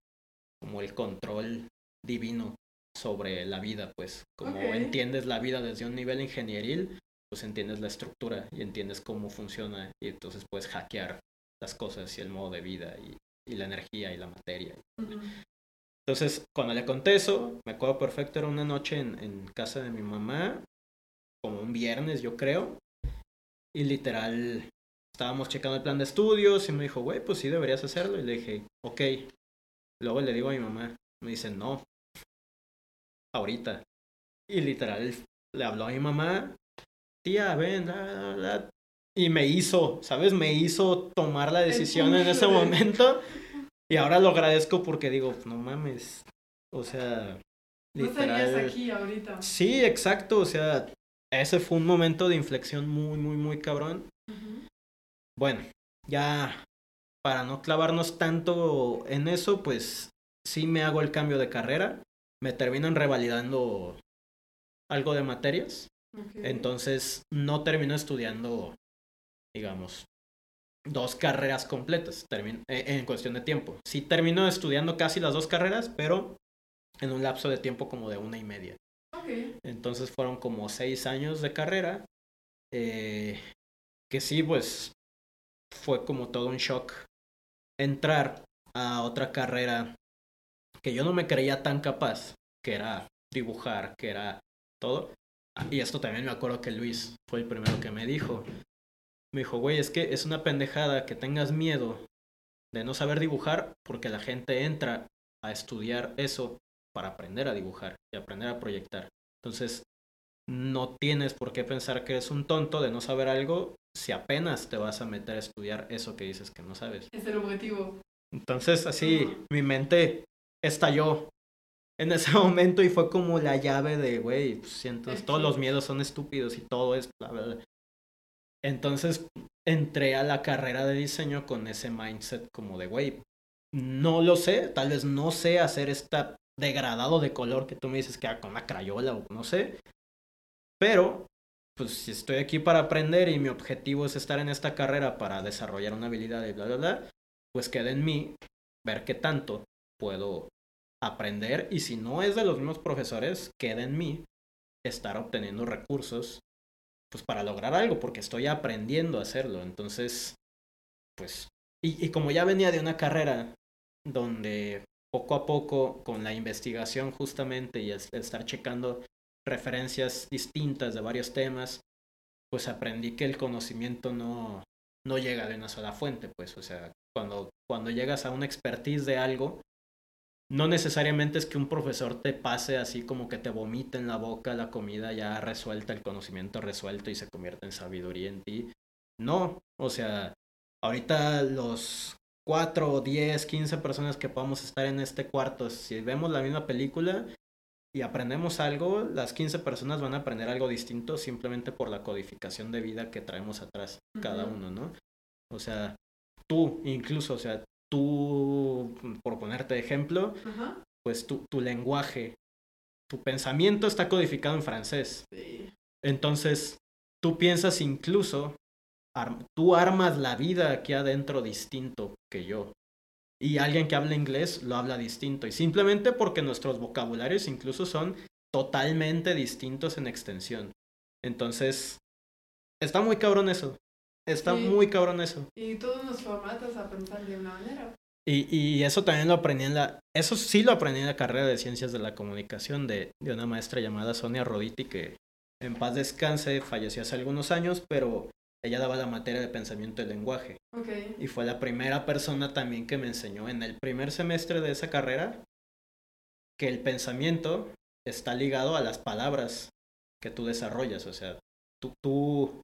como el control divino sobre la vida, pues. Como entiendes la vida desde un nivel ingenieril, pues entiendes la estructura y entiendes cómo funciona y entonces puedes hackear las cosas y el modo de vida y, y la energía y la materia. Entonces, cuando le conté eso, me acuerdo perfecto, era una noche en, en casa de mi mamá, como un viernes, yo creo. Y literal, estábamos checando el plan de estudios y me dijo, güey, pues sí deberías hacerlo. Y le dije, ok. Luego le digo a mi mamá, me dice, no, ahorita. Y literal, le habló a mi mamá, tía, ven, la, la, la". Y me hizo, ¿sabes? Me hizo tomar la decisión en ese momento. Y ahora lo agradezco porque digo, no mames. O sea, No estarías literal. aquí ahorita. Sí, exacto. O sea, ese fue un momento de inflexión muy, muy, muy cabrón. Bueno, ya para no clavarnos tanto en eso, pues sí me hago el cambio de carrera. Me terminan revalidando algo de materias. Entonces no termino estudiando, digamos, dos carreras completas termin- eh, en cuestión de tiempo. Sí termino estudiando casi las dos carreras, pero en un lapso de tiempo como de una y media. Entonces fueron como seis años de carrera, eh, que sí, pues fue como todo un shock entrar a otra carrera que yo no me creía tan capaz, que era dibujar, que era todo. Y esto también me acuerdo que Luis fue el primero que me dijo. Me dijo, güey, es que es una pendejada que tengas miedo de no saber dibujar porque la gente entra a estudiar eso para aprender a dibujar y aprender a proyectar. Entonces, no tienes por qué pensar que eres un tonto de no saber algo si apenas te vas a meter a estudiar eso que dices que no sabes. Es el objetivo. Entonces, así, mi mente estalló en ese momento y fue como la llave de, güey, pues, todos los miedos son estúpidos y todo es bla, bla, bla. Entonces, entré a la carrera de diseño con ese mindset como de, güey, no lo sé, tal vez no sé hacer esta degradado de color que tú me dices que haga con una crayola o no sé, pero pues si estoy aquí para aprender y mi objetivo es estar en esta carrera para desarrollar una habilidad y bla, bla, bla, pues queda en mí ver qué tanto puedo aprender y si no es de los mismos profesores, queda en mí estar obteniendo recursos pues para lograr algo, porque estoy aprendiendo a hacerlo. Entonces, pues, y, y como ya venía de una carrera donde poco a poco, con la investigación justamente y estar checando referencias distintas de varios temas, pues aprendí que el conocimiento no, no llega de una sola fuente, pues, o sea, cuando, cuando llegas a una expertise de algo, no necesariamente es que un profesor te pase así como que te vomite en la boca la comida ya resuelta, el conocimiento resuelto y se convierte en sabiduría en ti. No, o sea, ahorita los 4, 10, 15 personas que podamos estar en este cuarto, si vemos la misma película y aprendemos algo, las 15 personas van a aprender algo distinto simplemente por la codificación de vida que traemos atrás cada uno, ¿no? O sea, tú incluso, o sea, tú, por ponerte de ejemplo, pues tu, tu lenguaje, tu pensamiento está codificado en francés. Entonces, tú piensas incluso tú armas la vida aquí adentro distinto que yo. Y alguien que habla inglés lo habla distinto. Y simplemente porque nuestros vocabularios incluso son totalmente distintos en extensión. Entonces, está muy cabrón eso. Está muy cabrón eso. Y todos nos formatos a pensar de una manera. Y, y, eso también lo aprendí en la... Eso sí lo aprendí en la carrera de Ciencias de la Comunicación de, de una maestra llamada Sonia Roditi, que en paz descanse, falleció hace algunos años, pero ella daba la materia de pensamiento y lenguaje. Y fue la primera persona también que me enseñó en el primer semestre de esa carrera que el pensamiento está ligado a las palabras que tú desarrollas. O sea, tú, tú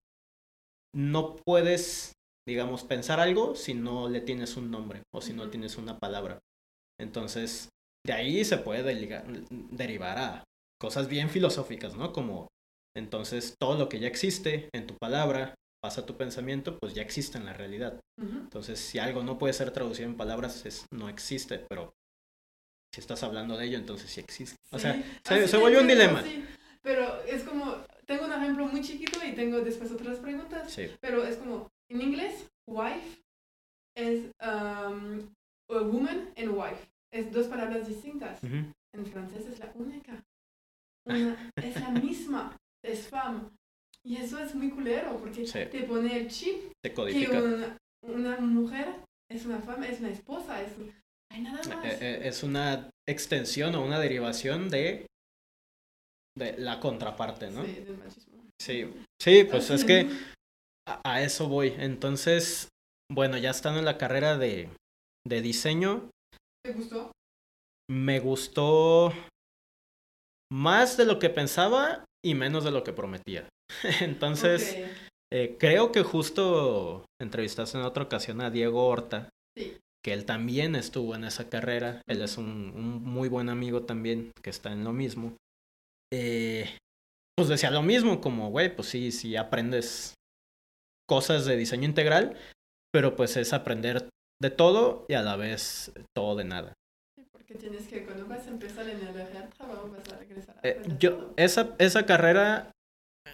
no puedes, digamos, pensar algo si no le tienes un nombre o si no tienes una palabra. Entonces, de ahí se puede derivar a cosas bien filosóficas, ¿no? Como entonces todo lo que ya existe en tu palabra pasa tu pensamiento, pues ya existe en la realidad. Entonces, si algo no puede ser traducido en palabras, es, no existe, pero si estás hablando de ello, entonces sí existe. O sea, se, vuelve un dilema. Pero es como, tengo un ejemplo muy chiquito y tengo después otras preguntas. Pero es como, en inglés, wife es um, a woman and wife. Es dos palabras distintas. En francés es la única. es la misma. Es femme. Y eso es muy culero, porque te pone el chip te que una, mujer es una fama, es una esposa, es, hay nada más. Eh, eh, es una extensión o una derivación de, de la contraparte, ¿no? Sí, del machismo. Sí, sí pues es que a, eso voy. Entonces, bueno, ya estando en la carrera de, de diseño. ¿Te gustó? Me gustó más de lo que pensaba y menos de lo que prometía. Entonces, eh, creo que justo entrevistaste en otra ocasión a Diego Horta, que él también estuvo en esa carrera. Él es un, muy buen amigo también, que está en lo mismo. Eh, pues decía lo mismo, como, güey, pues sí, sí aprendes cosas de diseño integral, pero pues es aprender de todo y a la vez todo de nada. porque tienes que, cuando vas a empezar en el trabajo, vas a regresar a eh, yo, esa, esa carrera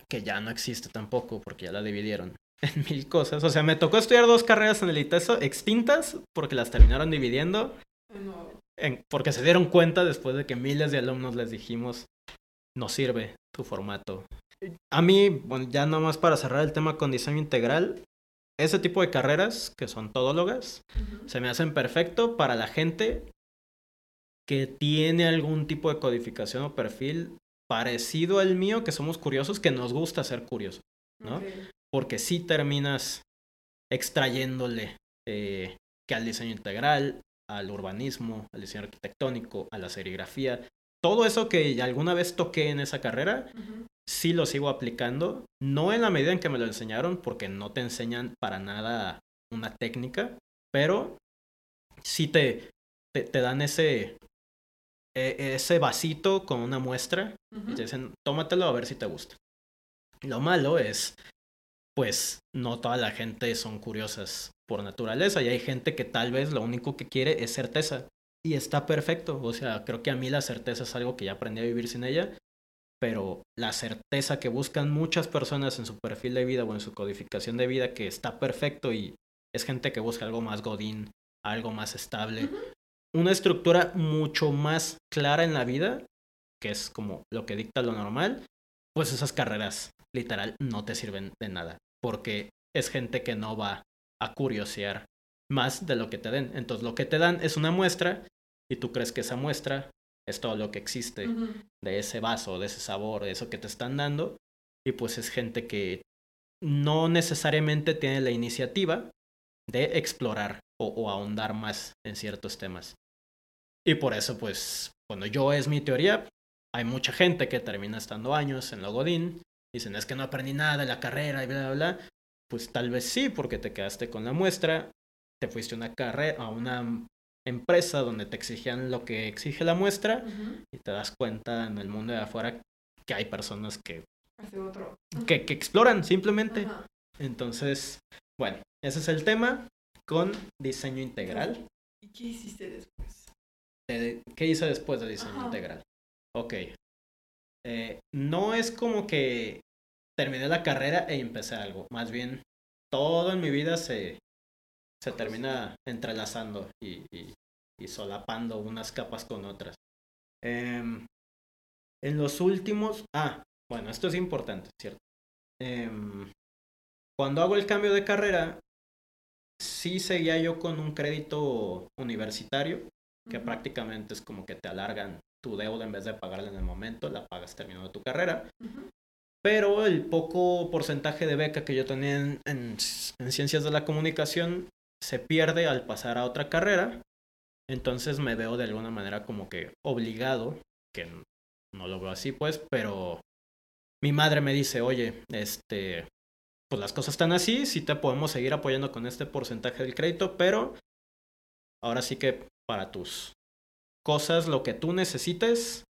que ya no existe tampoco porque ya la dividieron en mil cosas. O sea, me tocó estudiar dos carreras en el ITESO extintas porque las terminaron dividiendo. porque se dieron cuenta después de que miles de alumnos les dijimos, no sirve tu formato. A mí, bueno, ya nomás para cerrar el tema con diseño integral, ese tipo de carreras, que son todólogas, se me hacen perfecto para la gente que tiene algún tipo de codificación o perfil parecido al mío, que somos curiosos, que nos gusta ser curiosos, ¿no? Porque si terminas extrayéndole eh, que al diseño integral, al urbanismo, al diseño arquitectónico, a la serigrafía, todo eso que alguna vez toqué en esa carrera, sí lo sigo aplicando, no en la medida en que me lo enseñaron, porque no te enseñan para nada una técnica, pero sí te, te dan ese, e, ese vasito con una muestra y te dicen, tómatelo a ver si te gusta. Lo malo es, pues, no toda la gente son curiosas por naturaleza y hay gente que tal vez lo único que quiere es certeza y está perfecto. O sea, creo que a mí la certeza es algo que ya aprendí a vivir sin ella, pero la certeza que buscan muchas personas en su perfil de vida o en su codificación de vida que está perfecto y es gente que busca algo más godín, algo más estable, una estructura mucho más clara en la vida, que es como lo que dicta lo normal, pues esas carreras literal no te sirven de nada, porque es gente que no va a curiosear más de lo que te den. Entonces lo que te dan es una muestra y tú crees que esa muestra es todo lo que existe de ese vaso, de ese sabor, de eso que te están dando. Y pues es gente que no necesariamente tiene la iniciativa de explorar o, ahondar más en ciertos temas. Y por eso, pues, cuando yo es mi teoría, hay mucha gente que termina estando años en Logodín, dicen, es que no aprendí nada de la carrera y bla, bla, bla. Pues tal vez sí, porque te quedaste con la muestra, te fuiste a una carrera, a una empresa donde te exigían lo que exige la muestra y te das cuenta en el mundo de afuera que hay personas que, que, exploran simplemente. Entonces, bueno, ese es el tema con diseño integral. ¿Y qué hiciste después? ¿Qué hice después de diseño integral? Ok. Eh, no es como que terminé la carrera e empecé algo. Más bien, todo en mi vida se, se termina entrelazando y, y, solapando unas capas con otras. Em, en los últimos... Ah, bueno, esto es importante, ¿cierto? Em, cuando hago el cambio de carrera, sí seguía yo con un crédito universitario, que prácticamente es como que te alargan tu deuda en vez de pagarla en el momento, la pagas terminando tu carrera. Pero el poco porcentaje de beca que yo tenía en, en, ciencias de la comunicación se pierde al pasar a otra carrera. Entonces me veo de alguna manera como que obligado, que no lo veo así pues, pero mi madre me dice, oye, este, pues las cosas están así, sí te podemos seguir apoyando con este porcentaje del crédito, pero ahora sí que para tus cosas, lo que tú necesites,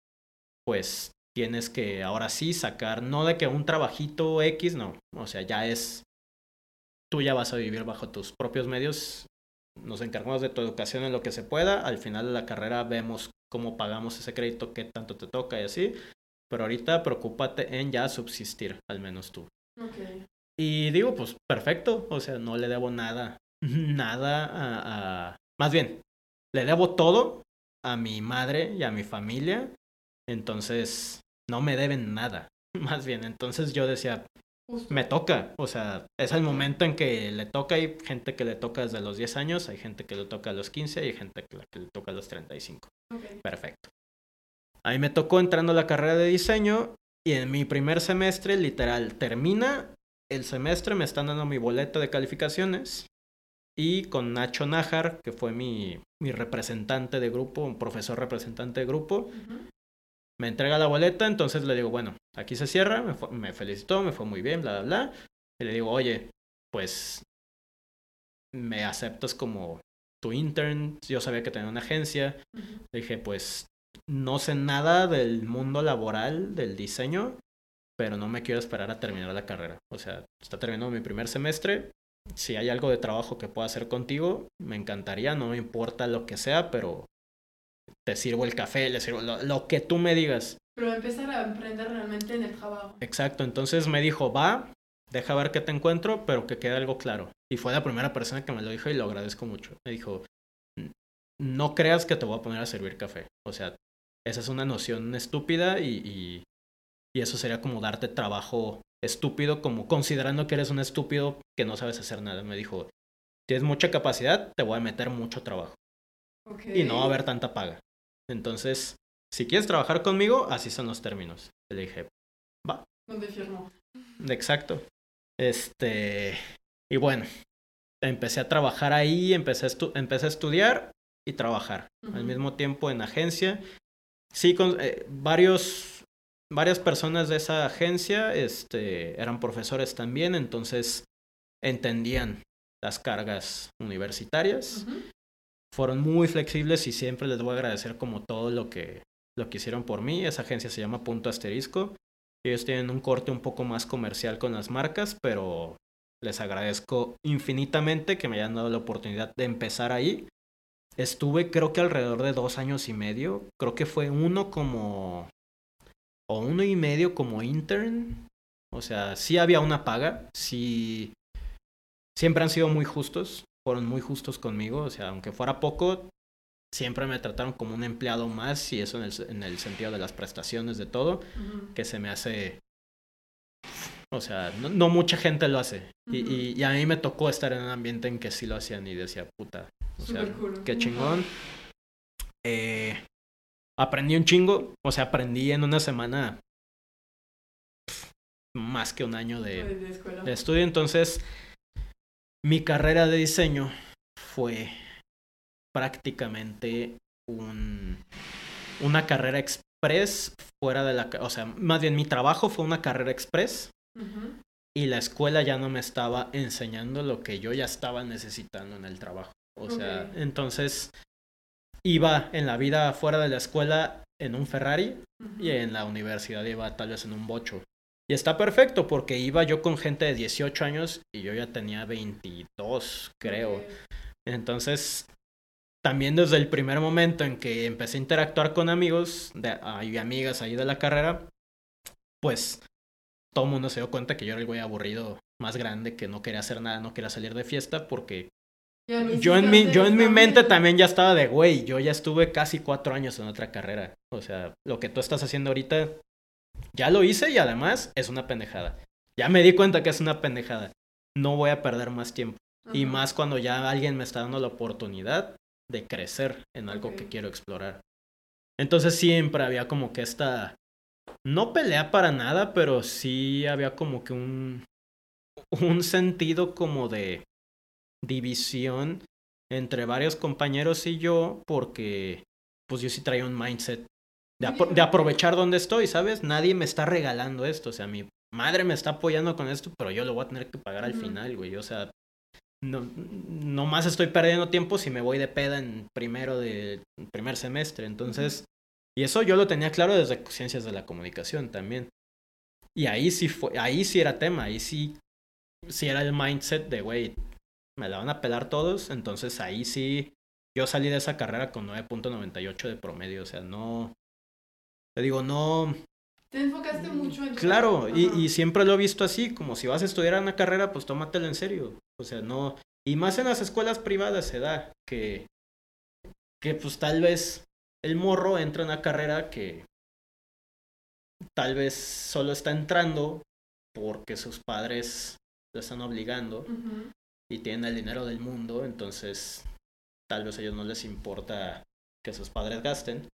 pues tienes que ahora sí sacar, no de que un trabajito X, no, o sea, ya es, tú ya vas a vivir bajo tus propios medios, nos encargamos de tu educación en lo que se pueda, al final de la carrera vemos cómo pagamos ese crédito, qué tanto te toca y así, pero ahorita preocúpate en ya subsistir, al menos tú. Okay. Y digo, pues perfecto, o sea, no le debo nada, nada a, Más bien, le debo todo a mi madre y a mi familia, entonces no me deben nada, más bien, entonces yo decía, me toca, o sea, es el momento en que le toca, hay gente que le toca desde los 10 años, hay gente que le toca a los 15 y hay gente que le toca a los 35. Perfecto. Ahí me tocó entrando a la carrera de diseño y en mi primer semestre, literal, termina el semestre me están dando mi boleto de calificaciones y con Nacho Nájar, que fue mi, mi representante de grupo, un profesor representante de grupo, me entrega la boleta, entonces le digo, bueno, aquí se cierra, me, me, felicitó, me fue muy bien, bla, bla, bla. Y le digo, oye, pues me aceptas como tu intern, yo sabía que tenía una agencia. Le dije, pues no sé nada del mundo laboral, del diseño, pero no me quiero esperar a terminar la carrera. O sea, está terminando mi primer semestre. Si hay algo de trabajo que pueda hacer contigo, me encantaría, no me importa lo que sea, pero te sirvo el café, le sirvo lo, que tú me digas. Pero empezar a emprender realmente en el trabajo. Exacto, entonces me dijo, va, deja ver qué te encuentro, pero que quede algo claro. Y fue la primera persona que me lo dijo y lo agradezco mucho. Me dijo, no creas que te voy a poner a servir café. O sea, esa es una noción estúpida y y eso sería como darte trabajo estúpido, como considerando que eres un estúpido que no sabes hacer nada. Me dijo, tienes mucha capacidad, te voy a meter mucho trabajo. Y no va a haber tanta paga. Entonces, si quieres trabajar conmigo, así son los términos. Le dije, va. ¿Dónde firmó? Exacto. Este, y bueno, empecé a trabajar ahí, empecé a, empecé a estudiar y trabajar. Al mismo tiempo en agencia. Sí, con eh, varios varias personas de esa agencia este, eran profesores también, entonces entendían las cargas universitarias. Fueron muy flexibles y siempre les voy a agradecer como todo lo que, lo que hicieron por mí. Esa agencia se llama Punto Asterisco. Ellos tienen un corte un poco más comercial con las marcas, pero les agradezco infinitamente que me hayan dado la oportunidad de empezar ahí. Estuve creo que alrededor de dos años y medio. Creo que fue uno como o uno y medio como intern. O sea, sí había una paga, sí. Siempre han sido muy justos, fueron muy justos conmigo. O sea, aunque fuera poco, siempre me trataron como un empleado más y eso en el, en el sentido de las prestaciones, de todo, que se me hace O sea, no, mucha gente lo hace. y, y, a mí me tocó estar en un ambiente en que sí lo hacían y decía, puta, o sea, qué chingón. Eh, aprendí un chingo, o sea, aprendí en una semana más que un año de, de, estudio. Entonces, mi carrera de diseño fue prácticamente un, una carrera express fuera de la... O sea, más bien mi trabajo fue una carrera express y la escuela ya no me estaba enseñando lo que yo ya estaba necesitando en el trabajo. O sea, entonces iba en la vida fuera de la escuela en un Ferrari y en la universidad iba tal vez en un bocho. Y está perfecto porque iba yo con gente de 18 años y yo ya tenía 22, creo. Entonces, también desde el primer momento en que empecé a interactuar con amigos de, y amigas ahí de la carrera, pues todo el mundo se dio cuenta que yo era el güey aburrido más grande, que no quería hacer nada, no quería salir de fiesta porque yo en, mi, yo en mi mente también ya estaba de, güey, yo ya estuve casi cuatro años en otra carrera. O sea, lo que tú estás haciendo ahorita, ya lo hice y además es una pendejada. Ya me di cuenta que es una pendejada. No voy a perder más tiempo. Y más cuando ya alguien me está dando la oportunidad de crecer en algo que quiero explorar. Entonces siempre había como que esta, no pelea para nada, pero sí había como que un, un sentido como de división entre varios compañeros y yo porque pues yo sí traía un mindset de, de, aprovechar donde estoy, ¿sabes? Nadie me está regalando esto, o sea, mi madre me está apoyando con esto, pero yo lo voy a tener que pagar al final, güey, o sea, no, no más estoy perdiendo tiempo si me voy de peda en primero de primer semestre, entonces, y eso yo lo tenía claro desde ciencias de la comunicación también. Y ahí sí fue, ahí sí era tema, ahí sí, sí era el mindset de, güey, me la van a pelar todos, entonces ahí sí, yo salí de esa carrera con 9.98 de promedio, o sea, no, te digo, no... Te enfocaste mucho en... Claro, y, y, siempre lo he visto así, como si vas a estudiar una carrera, pues tómatelo en serio, o sea, no... Y más en las escuelas privadas se da que, que pues tal vez el morro entra en una carrera que tal vez solo está entrando porque sus padres lo están obligando y tienen el dinero del mundo, entonces tal vez a ellos no les importa que sus padres gasten,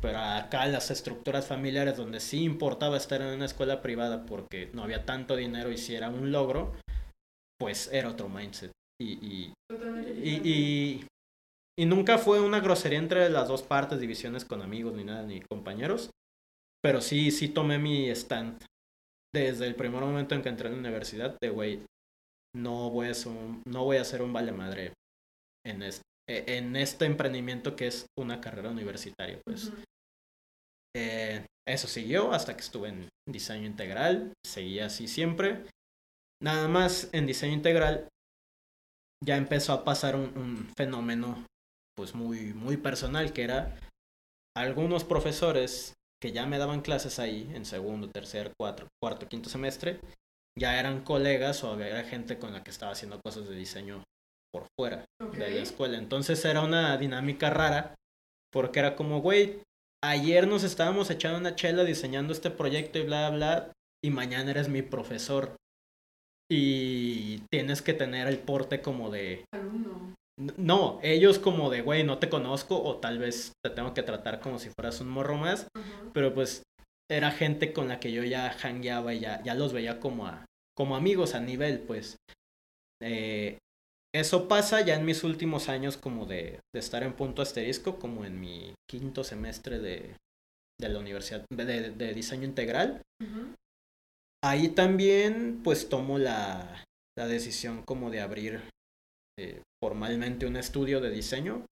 pero acá las estructuras familiares donde sí importaba estar en una escuela privada porque no había tanto dinero y si era un logro, pues era otro mindset. Y, y, y, nunca fue una grosería entre las dos partes, divisiones con amigos ni nada, ni compañeros, pero sí, sí tomé mi stand desde el primer momento en que entré en la universidad de, güey, no voy a ser un, no voy a ser un vale madre en este, en este emprendimiento que es una carrera universitaria, pues. Eh, eso siguió hasta que estuve en diseño integral, seguí así siempre. Nada más en diseño integral ya empezó a pasar un, un fenómeno pues muy, muy personal que era algunos profesores que ya me daban clases ahí en segundo, tercer, cuatro, cuarto, quinto semestre, ya eran colegas o era gente con la que estaba haciendo cosas de diseño por fuera de la escuela. Entonces era una dinámica rara porque era como, güey, ayer nos estábamos echando una chela diseñando este proyecto y bla, bla, y mañana eres mi profesor. Y tienes que tener el porte como de... No, ellos como de, güey, no te conozco o tal vez te tengo que tratar como si fueras un morro más, pero pues era gente con la que yo ya hangueaba y ya, ya los veía como, a, como amigos a nivel, pues. Eh, eso pasa ya en mis últimos años como de, de, estar en punto asterisco, como en mi quinto semestre de, de la universidad de, de diseño integral. Ahí también pues tomo la, la decisión como de abrir eh, formalmente un estudio de diseño.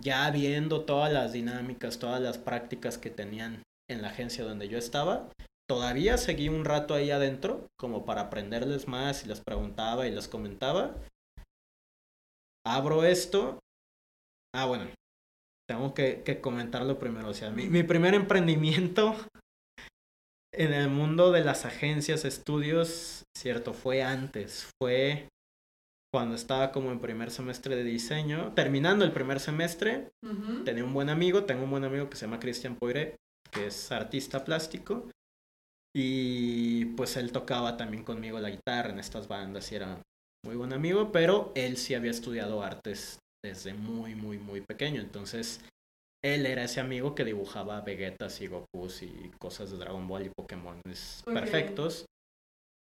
Ya viendo todas las dinámicas, todas las prácticas que tenían en la agencia donde yo estaba. Todavía seguí un rato ahí adentro, como para aprenderles más y les preguntaba y les comentaba. Abro esto. Ah, bueno, tengo que, que comentarlo primero. O sea, mi, mi primer emprendimiento en el mundo de las agencias, estudios, cierto, fue antes. Fue cuando estaba como en primer semestre de diseño, terminando el primer semestre, tenía un buen amigo, tengo un buen amigo que se llama Cristian Poire, que es artista plástico. Y pues él tocaba también conmigo la guitarra en estas bandas y era muy buen amigo, pero él sí había estudiado artes desde muy, muy, muy pequeño. Entonces, él era ese amigo que dibujaba Vegetas y Gokus y cosas de Dragon Ball y Pokémon perfectos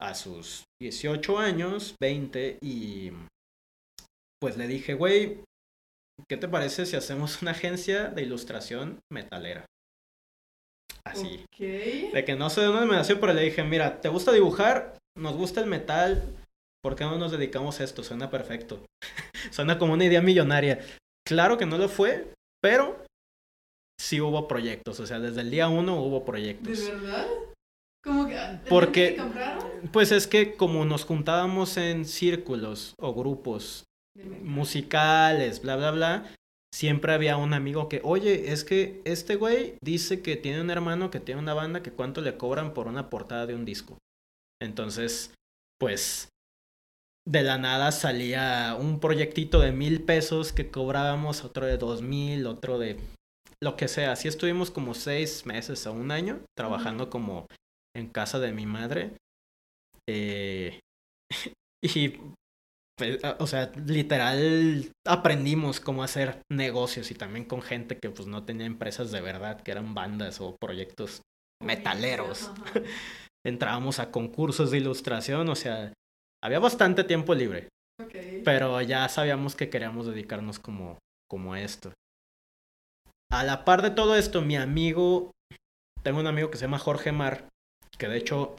a sus 18 años, 20, y pues le dije, güey, ¿qué te parece si hacemos una agencia de ilustración metalera? Así. De que no sé de dónde me nació, pero le dije, mira, ¿te gusta dibujar? Nos gusta el metal. ¿Por qué no nos dedicamos a esto? Suena perfecto. Suena como una idea millonaria. Claro que no lo fue, pero sí hubo proyectos. O sea, desde el día uno hubo proyectos. ¿De verdad? ¿Cómo que? Porque, pues es que como nos juntábamos en círculos o grupos musicales, bla, bla, bla, siempre había un amigo que, oye, es que este güey dice que tiene un hermano que tiene una banda que cuánto le cobran por una portada de un disco. Entonces, pues, de la nada salía un proyectito de mil pesos que cobrábamos, otro de dos mil, otro de lo que sea. Así estuvimos como seis meses o un año trabajando como en casa de mi madre. Eh, y pues, o sea, literal aprendimos cómo hacer negocios y también con gente que pues no tenía empresas de verdad, que eran bandas o proyectos metaleros. Entrábamos a concursos de ilustración, o sea, había bastante tiempo libre. Pero ya sabíamos que queríamos dedicarnos como, como a esto. A la par de todo esto, mi amigo, tengo un amigo que se llama Jorge Mar, que de hecho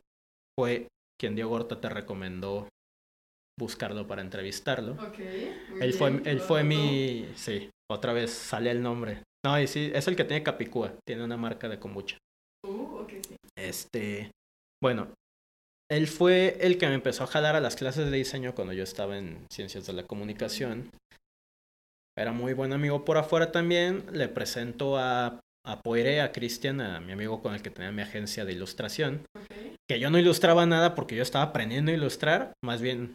fue quien Diego Gorta te recomendó buscarlo para entrevistarlo. Okay, él fue, él fue mi, sí, otra vez sale el nombre. No, y sí, es el que tiene Capicúa, tiene una marca de kombucha. Uh, okay, sí. Este, bueno, él fue el que me empezó a jalar a las clases de diseño cuando yo estaba en ciencias de la comunicación. Era muy buen amigo por afuera también. Le presento a, a Poire, a Cristian, a mi amigo con el que tenía mi agencia de ilustración. Que yo no ilustraba nada porque yo estaba aprendiendo a ilustrar. Más bien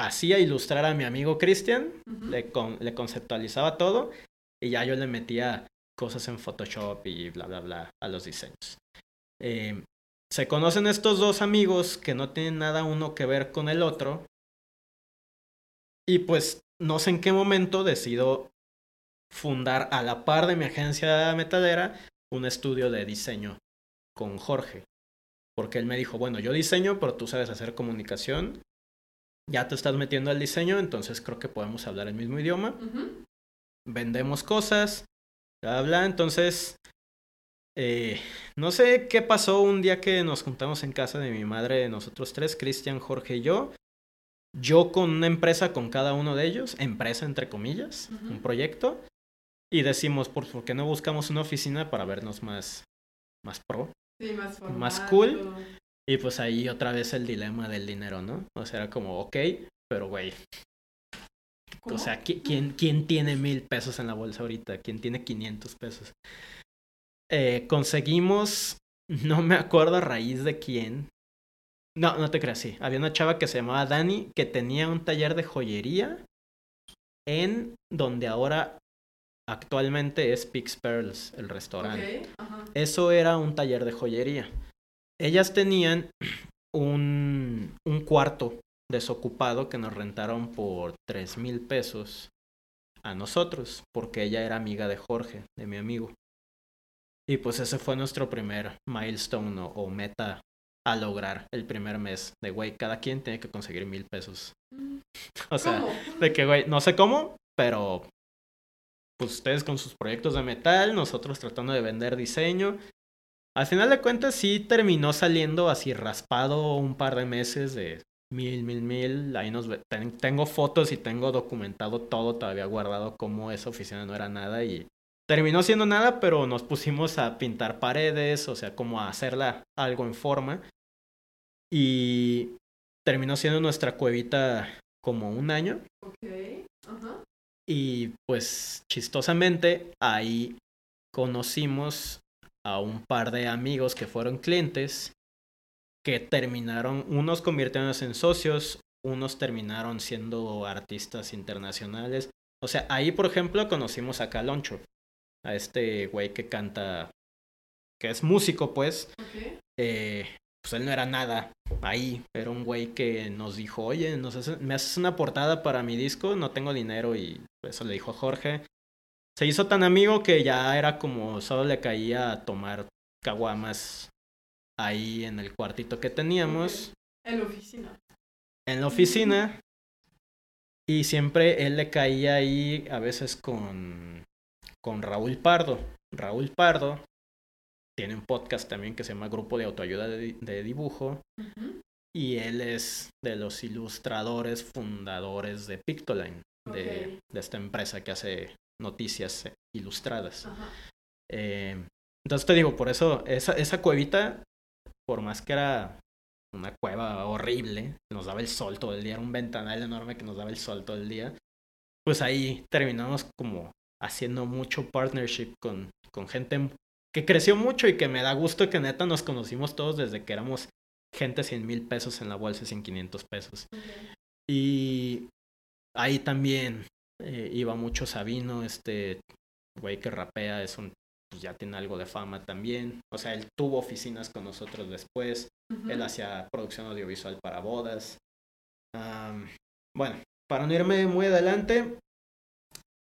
hacía ilustrar a mi amigo Cristian, le, le conceptualizaba todo y ya yo le metía cosas en Photoshop y bla, bla, bla a los diseños. Eh, se conocen estos dos amigos que no tienen nada uno que ver con el otro. Y pues no sé en qué momento decido fundar a la par de mi agencia metalera un estudio de diseño con Jorge. Porque él me dijo, bueno, yo diseño, pero tú sabes hacer comunicación ya te estás metiendo al diseño, entonces creo que podemos hablar el mismo idioma. Vendemos cosas, bla, bla. Entonces, eh, no sé qué pasó un día que nos juntamos en casa de mi madre, nosotros tres, Cristian, Jorge y yo. Yo con una empresa con cada uno de ellos, empresa entre comillas, un proyecto. Y decimos, ¿por, qué no buscamos una oficina para vernos más, más pro? Sí, más, más cool. Y pues ahí otra vez el dilema del dinero, ¿no? O sea, era como, ok, pero güey. O sea, ¿quién, ¿quién tiene mil pesos en la bolsa ahorita? ¿Quién tiene 500 pesos? Eh, conseguimos, no me acuerdo a raíz de quién. No, no te creas, sí. Había una chava que se llamaba Dani que tenía un taller de joyería en donde ahora actualmente es Pix Pearls, el restaurante. Eso era un taller de joyería ellas tenían un, un cuarto desocupado que nos rentaron por tres mil pesos a nosotros, porque ella era amiga de Jorge, de mi amigo. Y pues ese fue nuestro primer milestone o, meta a lograr el primer mes. De güey, cada quien tiene que conseguir mil pesos. o sea, de que güey, no sé cómo, pero pues ustedes con sus proyectos de metal, nosotros tratando de vender diseño al final de cuentas sí terminó saliendo así raspado un par de meses de mil, mil, mil. Ahí nos tengo fotos y tengo documentado todo todavía guardado como esa oficina no era nada y terminó siendo nada, pero nos pusimos a pintar paredes, o sea, como a hacerla algo en forma. Y terminó siendo nuestra cuevita como un año. Ok, ajá. Y pues chistosamente ahí conocimos a un par de amigos que fueron clientes que terminaron, unos convirtiéndose en socios, unos terminaron siendo artistas internacionales. O sea, ahí, por ejemplo, conocimos a Caloncho, a este güey que canta, que es músico, pues. Eh, pues él no era nada ahí, era un güey que nos dijo, oye, nos hace- me haces una portada para mi disco, no tengo dinero y eso le dijo a Jorge. Se hizo tan amigo que ya era como solo le caía a tomar caguamas ahí en el cuartito que teníamos, En la oficina. en la oficina. Y siempre él le caía ahí a veces con, con Raúl Pardo. Raúl Pardo tiene un podcast también que se llama Grupo de Autoayuda de, Di- de Dibujo. Y él es de los ilustradores fundadores de Pictoline, de, esta empresa que hace noticias ilustradas. Eh, entonces te digo, por eso, esa, esa cuevita, por más que era una cueva horrible, nos daba el sol todo el día, era un ventanal enorme que nos daba el sol todo el día, pues ahí terminamos como haciendo mucho partnership con, con gente que creció mucho y que me da gusto que neta nos conocimos todos desde que éramos gente 100 mil pesos en la bolsa, 100, 500 pesos. Y ahí también eh, iba mucho Sabino, este güey que rapea, es un, pues ya tiene algo de fama también. O sea, él tuvo oficinas con nosotros después. Él hacía producción audiovisual para bodas. Bueno, para no irme muy adelante,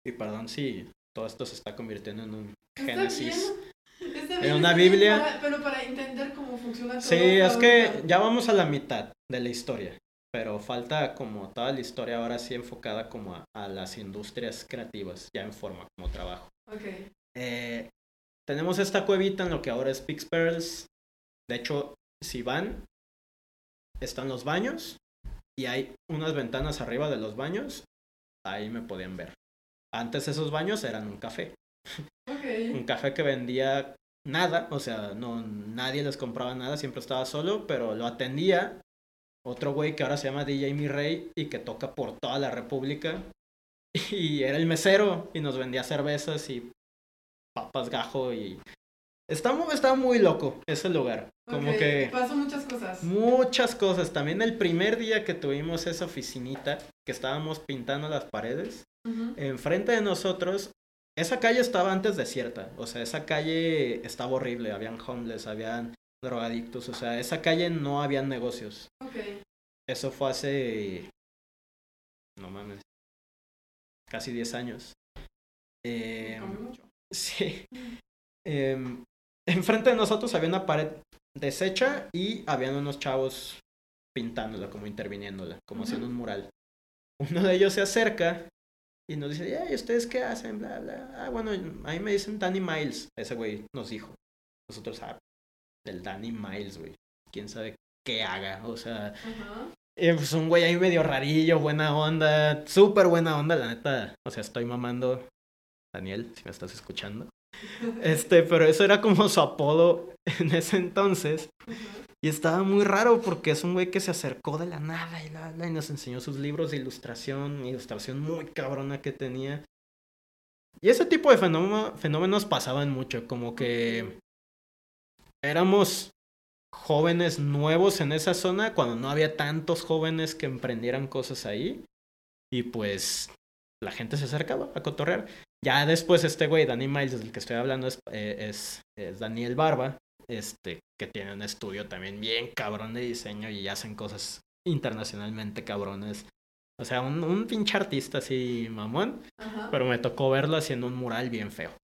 y perdón si todo esto se está convirtiendo en un génesis. En una Biblia. para- pero para entender cómo funciona todo. Sí, es que ya vamos a la mitad de la historia, pero falta como toda la historia ahora sí enfocada como a, a las industrias creativas, ya en forma como trabajo. Ok. Eh, tenemos esta cuevita en lo que ahora es Pix Pearls. De hecho, si van, están los baños y hay unas ventanas arriba de los baños. Ahí me podían ver. Antes esos baños eran un café. Un Ok. café que vendía nada, o sea, no nadie les compraba nada, siempre estaba solo, pero lo atendía otro güey que ahora se llama DJ Mi Rey y que toca por toda la República. Y era el mesero y nos vendía cervezas y papas gajo y está muy, estaba muy loco ese lugar. Como Ok, que Pasó muchas cosas. muchas cosas. También el primer día que tuvimos esa oficinita, que estábamos pintando las paredes, Enfrente de nosotros, esa calle estaba antes desierta, o sea, esa calle estaba horrible, habían homeless, habían drogadictos, o sea, esa calle no habían negocios. Ok. Eso fue hace, no mames, casi 10 años. Eh, Cambió mucho. sí. Em, enfrente de nosotros había una pared deshecha y habían unos chavos pintándola, como interviniéndola, como haciendo un mural. Uno de ellos se acerca y nos dice, "Ey, ¿ustedes qué hacen? Bla, bla. Ah, bueno, a mí me dicen Danny Miles. Ese güey nos dijo. Nosotros, ah, del Danny Miles, güey. Quién sabe qué haga. O sea, eh, pues un güey ahí medio rarillo, buena onda, súper buena onda, la neta. O sea, estoy mamando. Daniel, si me estás escuchando. Este, pero eso era como su apodo en ese entonces. Y estaba muy raro porque es un güey que se acercó de la nada y, la, la, y nos enseñó sus libros de ilustración, ilustración muy cabrona que tenía. Y ese tipo de fenómeno- fenómenos pasaban mucho, como que éramos jóvenes nuevos en esa zona cuando no había tantos jóvenes que emprendieran cosas ahí. Y pues la gente se acercaba a cotorrear. Ya después este güey, Danny Miles, del que estoy hablando, es, eh, es, es Daniel Barba, este, que tiene un estudio también bien cabrón de diseño y hacen cosas internacionalmente cabrones. O sea, un, un pinche artista así mamón, Ajá. pero me tocó verlo haciendo un mural bien feo.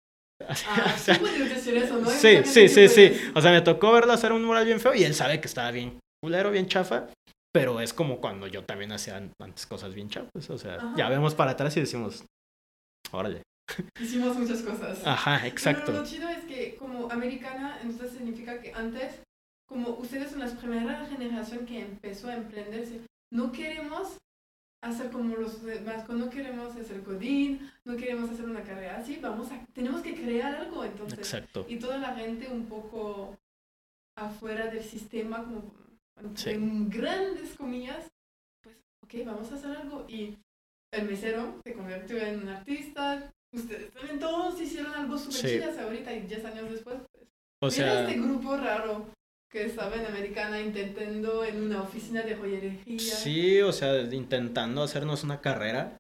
Ah, O sea, sí puedes decir eso, ¿no? Sí, sí, sí. O sea, me tocó verlo hacer un mural bien feo y él sabe que estaba bien culero, bien chafa. Pero es como cuando yo también hacía antes cosas bien chafas. O sea, Ajá. ya vemos para atrás y decimos, órale. Hicimos muchas cosas. Ajá, Pero exacto. lo chido es que como americana, entonces significa que antes, como ustedes son la primera generación que empezó a emprenderse, no queremos hacer como los demás, no queremos hacer godín, no queremos hacer una carrera así, vamos a, tenemos que crear algo entonces. Exacto. Y toda la gente un poco afuera del sistema, como Sí. en grandes comillas, pues, ok, vamos a hacer algo. Y el mesero se convirtió en un artista, ustedes también todos hicieron algo súper Sí. chidas ahorita y 10 años después. Pues, O mira sea, este grupo raro que estaba en Americana intentando en una oficina de joyería. sí, o sea, intentando hacernos una carrera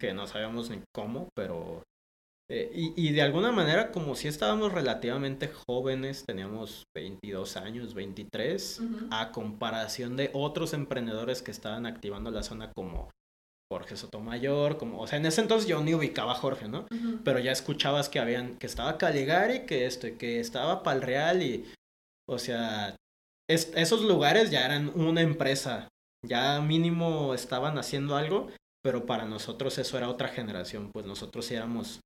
que no sabíamos ni cómo, pero Eh, y, y, de alguna manera, como si estábamos relativamente jóvenes, teníamos 22 años, 23, a comparación de otros emprendedores que estaban activando la zona como Jorge Sotomayor, como, o sea, en ese entonces yo ni ubicaba a Jorge, ¿no? Pero ya escuchabas que habían, que estaba Caligari, que esto, que estaba Palreal y, o sea, esos lugares ya eran una empresa, ya mínimo estaban haciendo algo, pero para nosotros eso era otra generación, pues nosotros éramos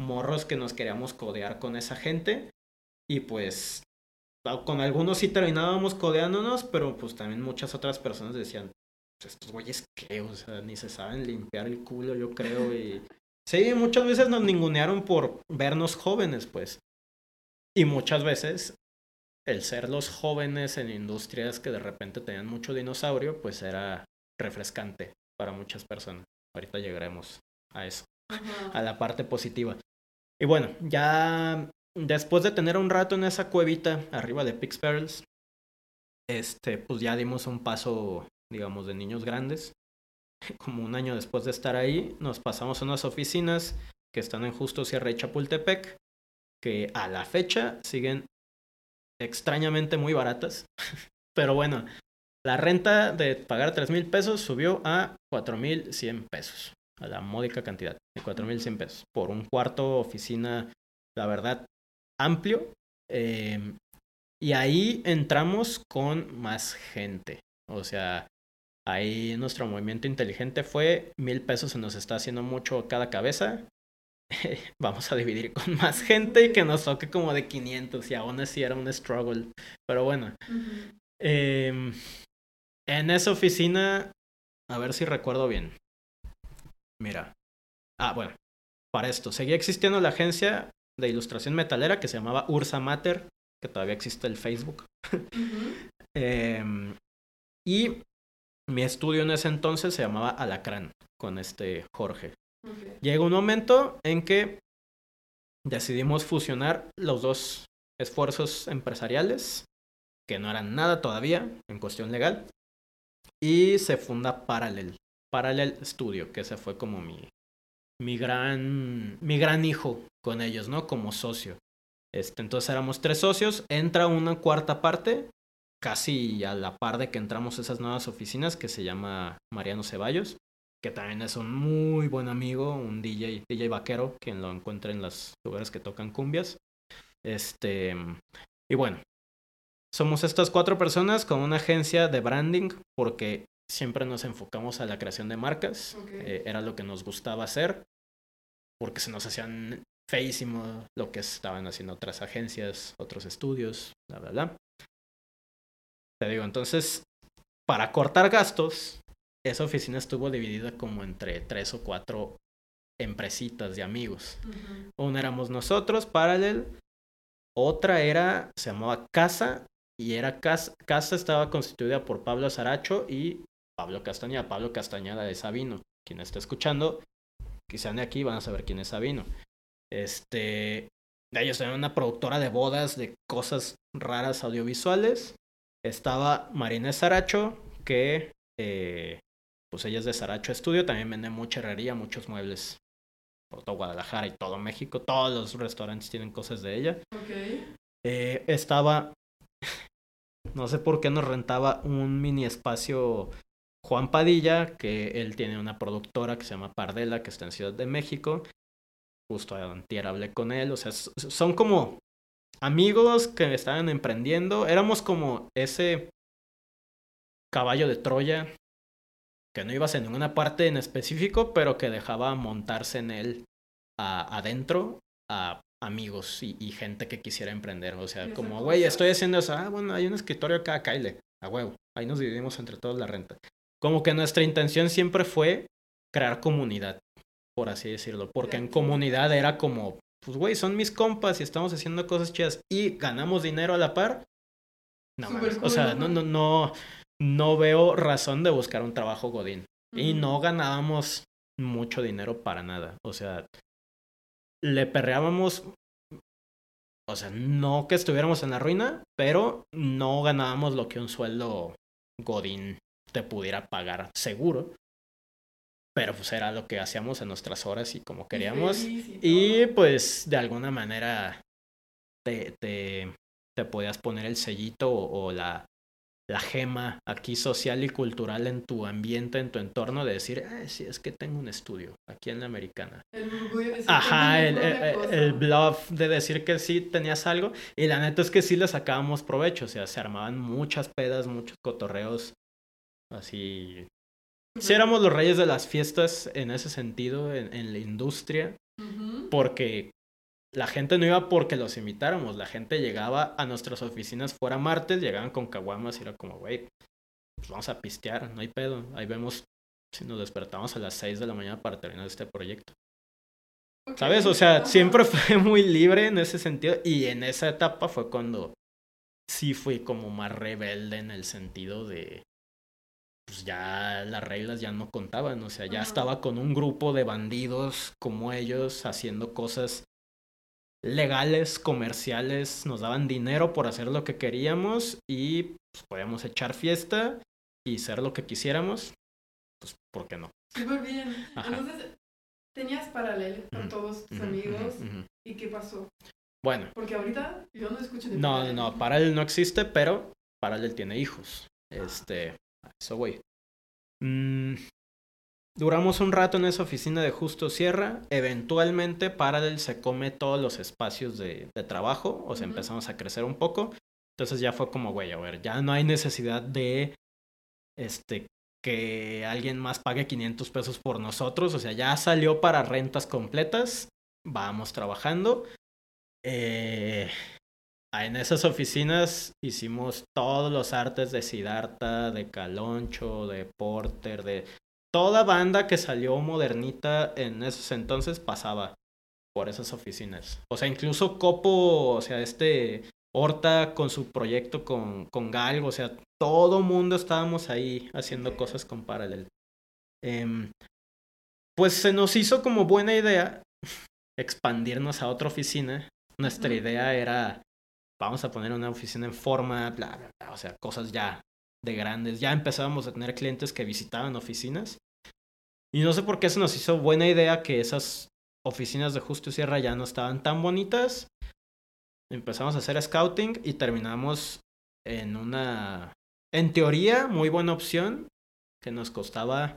morros que nos queríamos codear con esa gente y pues con algunos sí terminábamos codeándonos, pero pues también muchas otras personas decían, estos güeyes qué, o sea, ni se saben limpiar el culo, yo creo, y sí, muchas veces nos ningunearon por vernos jóvenes, pues. Y muchas veces el ser los jóvenes en industrias que de repente tenían mucho dinosaurio, pues era refrescante para muchas personas. Ahorita llegaremos a eso, a la parte positiva. Y bueno, ya después de tener un rato en esa cuevita arriba de Pix este, pues ya dimos un paso, digamos, de niños grandes. Como un año después de estar ahí, nos pasamos a unas oficinas que están en Justo Sierra y Chapultepec, que a la fecha siguen extrañamente muy baratas. Pero bueno, la renta de pagar tres mil pesos subió a cuatro mil cien pesos a la módica cantidad de 4.100 pesos por un cuarto oficina, la verdad, amplio. Em, y ahí entramos con más gente. O sea, ahí nuestro movimiento inteligente fue mil pesos se nos está haciendo mucho cada cabeza. Vamos a dividir con más gente y que nos toque como de 500 y aún así era un struggle. Pero bueno. Em, en esa oficina, a ver si recuerdo bien. Mira. Ah, bueno. Para esto, seguía existiendo la agencia de ilustración metalera que se llamaba Ursa Mater, que todavía existe el Facebook. Em, y mi estudio en ese entonces se llamaba Alacrán, con este Jorge. Llega un momento en que decidimos fusionar los dos esfuerzos empresariales, que no eran nada todavía en cuestión legal, y se funda Parallel. Parallel Studio, que ese fue como mi, mi, gran, mi gran hijo con ellos, ¿no? Como socio. Este, entonces éramos tres socios, entra una cuarta parte, casi a la par de que entramos a esas nuevas oficinas, que se llama Mariano Ceballos, que también es un muy buen amigo, un DJ, DJ vaquero, quien lo encuentra en los lugares que tocan cumbias. Este, y bueno, somos estas cuatro personas con una agencia de branding, porque siempre nos enfocamos a la creación de marcas. Eh, era lo que nos gustaba hacer. Porque se nos hacían feísimo lo que estaban haciendo otras agencias, otros estudios, bla, bla, bla. Te digo, entonces, para cortar gastos, esa oficina estuvo dividida como entre tres o cuatro empresitas de amigos. Una éramos nosotros, Parallel. Otra era, se llamaba Casa, y era Casa, Casa estaba constituida por Pablo Saracho y Pablo Castañeda. Pablo Castañeda de Sabino. Quien está escuchando, quizá de aquí van a saber quién es Sabino. Este, ellos tenían una productora de bodas, de cosas raras audiovisuales. Estaba Marina Saracho, que eh, pues ella es de Saracho Estudio, también vende mucha herrería, muchos muebles por todo Guadalajara y todo México. Todos los restaurantes tienen cosas de ella. Eh, estaba, no sé por qué nos rentaba un mini espacio Juan Padilla, que él tiene una productora que se llama Pardela, que está en Ciudad de México. Justo antier hablé con él. O sea, son como amigos que estaban emprendiendo. Éramos como ese caballo de Troya que no ibas en ninguna parte en específico, pero que dejaba montarse en él adentro a amigos y, gente que quisiera emprender. O sea, como, güey, estoy haciendo eso. Ah, bueno, hay un escritorio acá, Kyle. A huevo. Ahí nos dividimos entre todos la renta como que nuestra intención siempre fue crear comunidad, por así decirlo, porque en comunidad era como, pues güey, son mis compas y estamos haciendo cosas chidas y ganamos dinero a la par. No, o sea, no, no, no, no veo razón de buscar un trabajo godín. Y no ganábamos mucho dinero para nada. O sea, le perreábamos, o sea, no que estuviéramos en la ruina, pero no ganábamos lo que un sueldo godín te pudiera pagar seguro. Pero pues era lo que hacíamos en nuestras horas y como queríamos. Y, pues de alguna manera te, te, te podías poner el sellito o, la, la gema aquí social y cultural en tu ambiente, en tu entorno, de decir, ah, sí, es que tengo un estudio aquí en la americana. El orgullo de Ajá, el, el bluff de decir que sí tenías algo. Y la neta es que sí le sacábamos provecho, o sea, se armaban muchas pedas, muchos cotorreos, así. Sí éramos los reyes de las fiestas en ese sentido, en, en la industria, porque la gente no iba porque los invitáramos, la gente llegaba a nuestras oficinas fuera martes, llegaban con caguamas y era como, güey, pues vamos a pistear, no hay pedo. Ahí vemos si nos despertamos a las 6 de la mañana para terminar este proyecto. ¿Sabes? O sea, siempre fue muy libre en ese sentido y en esa etapa fue cuando sí fui como más rebelde en el sentido de pues ya las reglas ya no contaban, o sea, ya estaba con un grupo de bandidos como ellos haciendo cosas legales, comerciales, nos daban dinero por hacer lo que queríamos y pues, podíamos echar fiesta y ser lo que quisiéramos, pues ¿por qué no? Súper bien. Ajá. Entonces, tenías paralelo con todos tus amigos. ¿Y qué pasó? Bueno, Porque ahorita yo no escucho de No, no, Paralel. no, Paralel no existe, pero Paralel tiene hijos. Este, a eso voy. Mm, duramos un rato en esa oficina de Justo Sierra. Eventualmente Paralel se come todos los espacios de, de trabajo, o sea, empezamos a crecer un poco. Entonces ya fue como, güey, a ver, ya no hay necesidad de, este, que alguien más pague 500 pesos por nosotros. O sea, ya salió para rentas completas. Vamos trabajando. Eh, en esas oficinas hicimos todos los artes de Siddhartha, de Caloncho, de Porter, de toda banda que salió modernita en esos entonces pasaba por esas oficinas. O sea, incluso Copo, o sea, este Horta con su proyecto con, con Galgo, o sea, todo mundo estábamos ahí haciendo cosas con Parallel. Em, pues se nos hizo como buena idea expandirnos a otra oficina. Nuestra idea era, vamos a poner una oficina en forma, bla, bla, bla, o sea, cosas ya de grandes. Ya empezábamos a tener clientes que visitaban oficinas. Y no sé por qué se nos hizo buena idea que esas oficinas de Justo y Sierra ya no estaban tan bonitas. Empezamos a hacer scouting y terminamos en una, en teoría, muy buena opción que nos costaba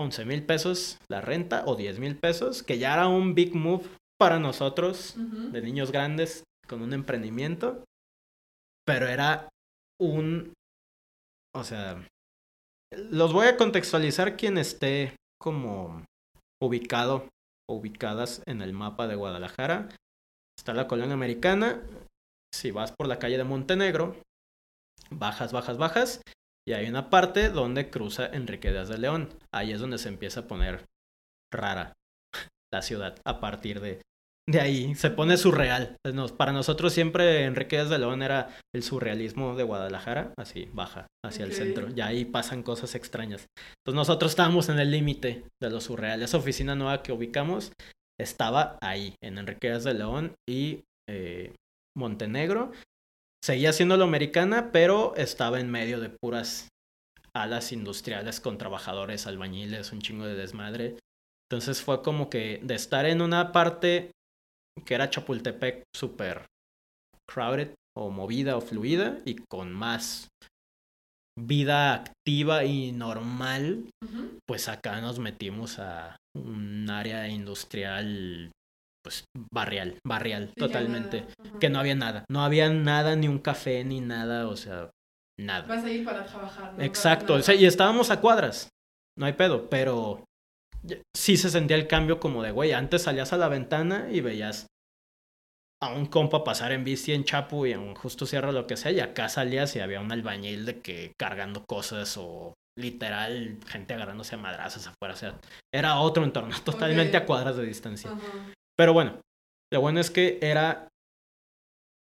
11 mil pesos la renta o 10 mil pesos, que ya era un big move para nosotros de niños grandes con un emprendimiento, pero era un, o sea, los voy a contextualizar quien esté como ubicado ubicadas en el mapa de Guadalajara. Está la colonia americana, si vas por la calle de Montenegro, bajas, bajas, bajas, y hay una parte donde cruza Enrique de León. Ahí es donde se empieza a poner rara la ciudad a partir de, de ahí. Se pone surreal. Nos- para nosotros siempre Enrique Díaz de León era el surrealismo de Guadalajara, así baja hacia el centro. Y ahí pasan cosas extrañas. Entonces nosotros estábamos en el límite de lo surreal. Esa oficina nueva que ubicamos estaba ahí, en Enrique Díaz de León y eh, Montenegro. Seguía siendo la americana, pero estaba en medio de puras alas industriales con trabajadores, albañiles, un chingo de desmadre. Entonces fue como que de estar en una parte que era Chapultepec súper crowded o movida o fluida y con más vida activa y normal, pues acá nos metimos a un área industrial, pues barrial, barrial, totalmente. Que no había nada, no había nada, ni un café, ni nada, o sea, nada. Vas a ir para trabajar. ¿no? Exacto, o sea, y estábamos a cuadras, no hay pedo, pero sí se sentía el cambio como de, güey, antes salías a la ventana y veías a un compa pasar en bici en Chapu y en Justo Sierra lo que sea, y acá salías y había un albañil de que cargando cosas o literal gente agarrándose a madrazos afuera, o sea, era otro entorno, totalmente a cuadras de distancia. Pero bueno, lo bueno es que era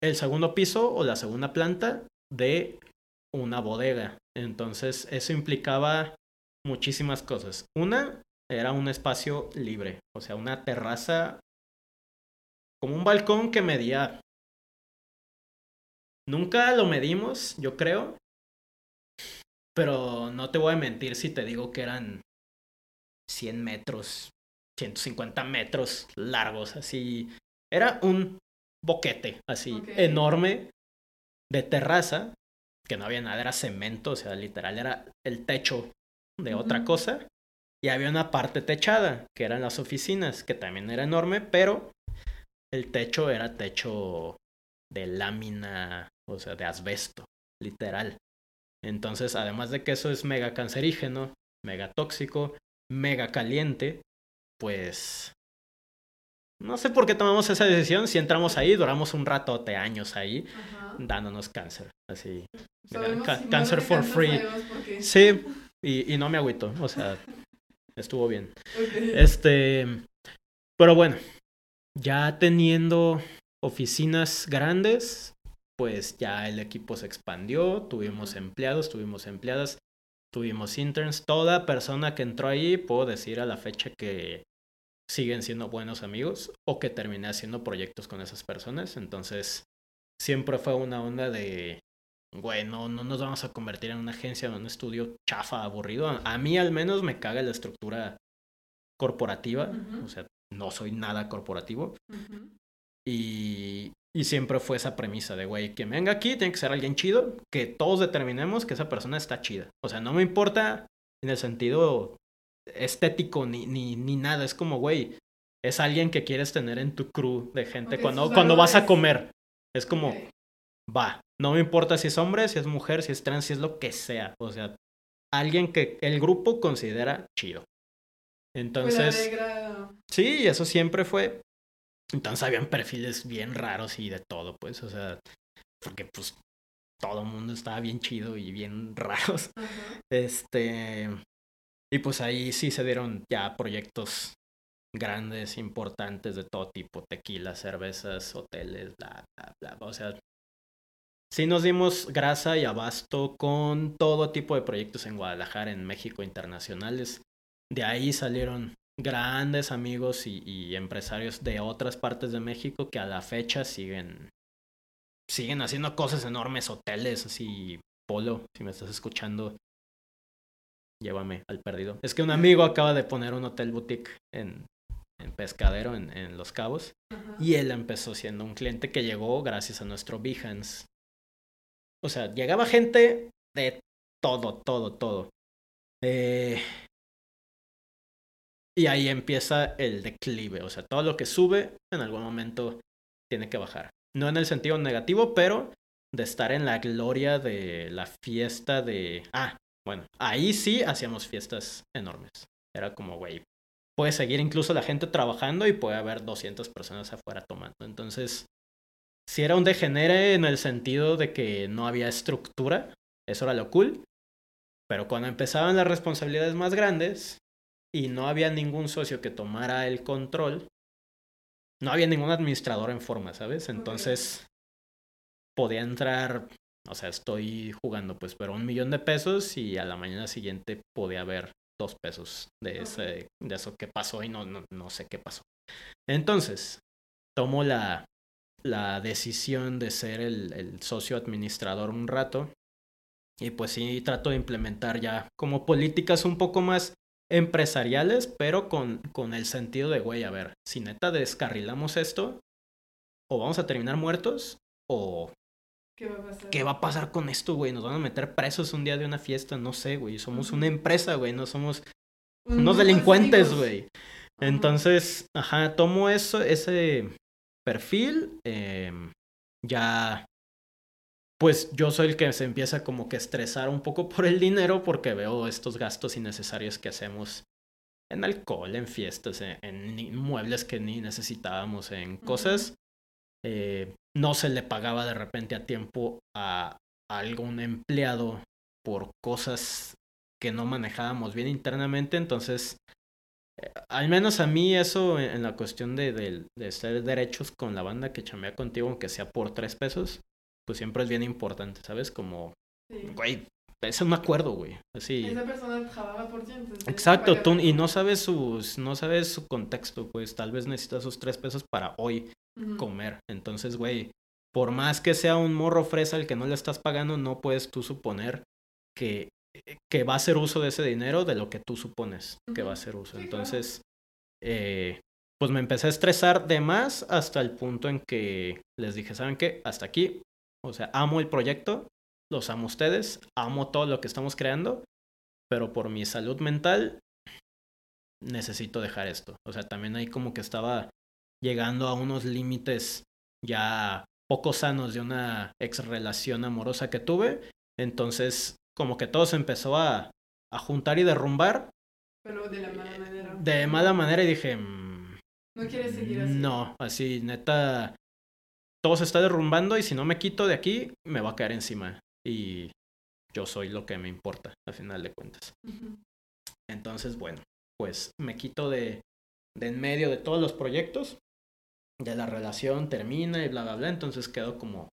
el segundo piso o la segunda planta de una bodega. Entonces eso implicaba muchísimas cosas. Una era un espacio libre, o sea, una terraza como un balcón que medía... Nunca lo medimos, yo creo. Pero no te voy a mentir si te digo que eran 100 metros, 150 metros largos, así. Era un boquete, así, enorme, de terraza, que no había nada, era cemento, o sea, literal, era el techo de otra cosa. Y había una parte techada, que eran las oficinas, que también era enorme, pero el techo era techo de lámina, o sea, de asbesto, literal. Entonces, además de que eso es mega cancerígeno, mega tóxico, mega caliente, pues no sé por qué tomamos esa decisión. Si entramos ahí, duramos un ratote, años ahí, dándonos cáncer. Así. cáncer for free. Sí, y, y, no me agüito. O sea, estuvo bien. Este. Pero bueno, ya teniendo oficinas grandes, pues ya el equipo se expandió, tuvimos empleados, tuvimos empleadas, tuvimos interns, toda persona que entró ahí, puedo decir a la fecha que siguen siendo buenos amigos o que terminé haciendo proyectos con esas personas, entonces siempre fue una onda de, bueno, no nos vamos a convertir en una agencia, en un estudio chafa, aburrido, a, mí al menos me caga la estructura corporativa, o sea, no soy nada corporativo. Y, y siempre fue esa premisa de, güey, que venga aquí tiene que ser alguien chido, que todos determinemos que esa persona está chida. O sea, no me importa en el sentido estético ni, ni, ni nada. Es como, güey, es alguien que quieres tener en tu crew de gente cuando, cuando vas a comer. Es como, va, no me importa si es hombre, si es mujer, si es trans, si es lo que sea. O sea, alguien que el grupo considera chido. Entonces, sí, eso siempre fue. Entonces habían perfiles bien raros y de todo, pues, o sea, porque pues todo el mundo estaba bien chido y bien raros. Este, y pues ahí sí se dieron ya proyectos grandes, importantes de todo tipo, tequila, cervezas, hoteles, bla, bla, bla. O sea, sí nos dimos grasa y abasto con todo tipo de proyectos en Guadalajara, en México, internacionales. De ahí salieron grandes amigos y, empresarios de otras partes de México que a la fecha siguen siguen haciendo cosas enormes, hoteles, así, Polo, si me estás escuchando, llévame al perdido. Es que un amigo acaba de poner un hotel boutique en, en Pescadero, en, en Los Cabos, y él empezó siendo un cliente que llegó gracias a nuestro Behance. O sea, llegaba gente de todo, todo, todo. Eh, y ahí empieza el declive, o sea, todo lo que sube en algún momento tiene que bajar. No en el sentido negativo, pero de estar en la gloria de la fiesta de... Ah, bueno, ahí sí hacíamos fiestas enormes. Era como, güey, puede seguir incluso la gente trabajando y puede haber 200 personas afuera tomando. Entonces, si era un degenere en el sentido de que no había estructura, eso era lo cool. Pero cuando empezaban las responsabilidades más grandes, y no había ningún socio que tomara el control, no había ningún administrador en forma, ¿sabes? Entonces podía entrar, o sea, estoy jugando pues, pero un millón de pesos y a la mañana siguiente podía haber dos pesos de, ese, de eso que pasó y no, no, no sé qué pasó. Entonces, tomo la, la decisión de ser el, el socio administrador un rato y pues sí trato de implementar ya como políticas un poco más empresariales, pero con, con el sentido de, güey, a ver, si neta descarrilamos esto, o vamos a terminar muertos, o... ¿Qué va a pasar? ¿Qué va a pasar con esto, güey? Nos van a meter presos un día de una fiesta, no sé, güey. Somos una empresa, güey, no somos unos delincuentes, güey. Entonces, ajá, tomo eso, ese perfil, eh, ya pues yo soy el que se empieza como que estresar un poco por el dinero porque veo estos gastos innecesarios que hacemos en alcohol, en fiestas, en, muebles que ni necesitábamos, en cosas. Eh, no se le pagaba de repente a tiempo a, algún empleado por cosas que no manejábamos bien internamente, entonces al menos a mí eso en, la cuestión de, de, de, ser derechos con la banda que chamea contigo, aunque sea por tres pesos, pues siempre es bien importante, ¿sabes? Como, güey, es un acuerdo, güey. Así. Esa persona jalaba por ti. Exacto, tú, y no sabes sus, no sabes su contexto, pues tal vez necesitas sus tres pesos para hoy comer. Entonces, güey, por más que sea un morro fresa el que no le estás pagando, no puedes tú suponer que que va a hacer uso de ese dinero de lo que tú supones que va a hacer uso. Entonces, eh, pues me empecé a estresar de más hasta el punto en que les dije, ¿saben qué? Hasta aquí. O sea, amo el proyecto, los amo ustedes, amo todo lo que estamos creando, pero por mi salud mental necesito dejar esto. O sea, también ahí como que estaba llegando a unos límites ya poco sanos de una ex relación amorosa que tuve. Entonces, como que todo se empezó a, a juntar y derrumbar Pero de la mala manera. de mala manera y dije, "Mm, No quieres seguir así. no, así, neta, todo se está derrumbando y si no me quito de aquí, me va a caer encima. Y yo soy lo que me importa, al final de cuentas. Entonces, bueno, pues me quito de, de en medio de todos los proyectos, de la relación termina y bla, bla, bla. Entonces quedo como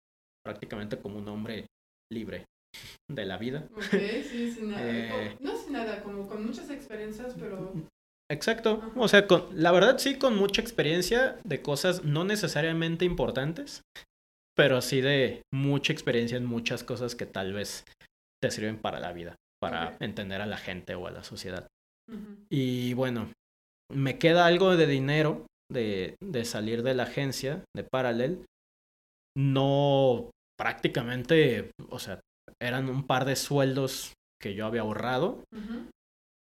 prácticamente como un hombre libre de la vida. Ok, sí, sin nada. Eh. No sin nada, como con muchas experiencias, pero. Exacto. Ajá. O sea, con, la verdad sí, con mucha experiencia de cosas no necesariamente importantes, pero sí de mucha experiencia en muchas cosas que tal vez te sirven para la vida, para entender a la gente o a la sociedad. Y bueno, me queda algo de dinero de, de salir de la agencia de Parallel. No prácticamente, o sea, eran un par de sueldos que yo había ahorrado,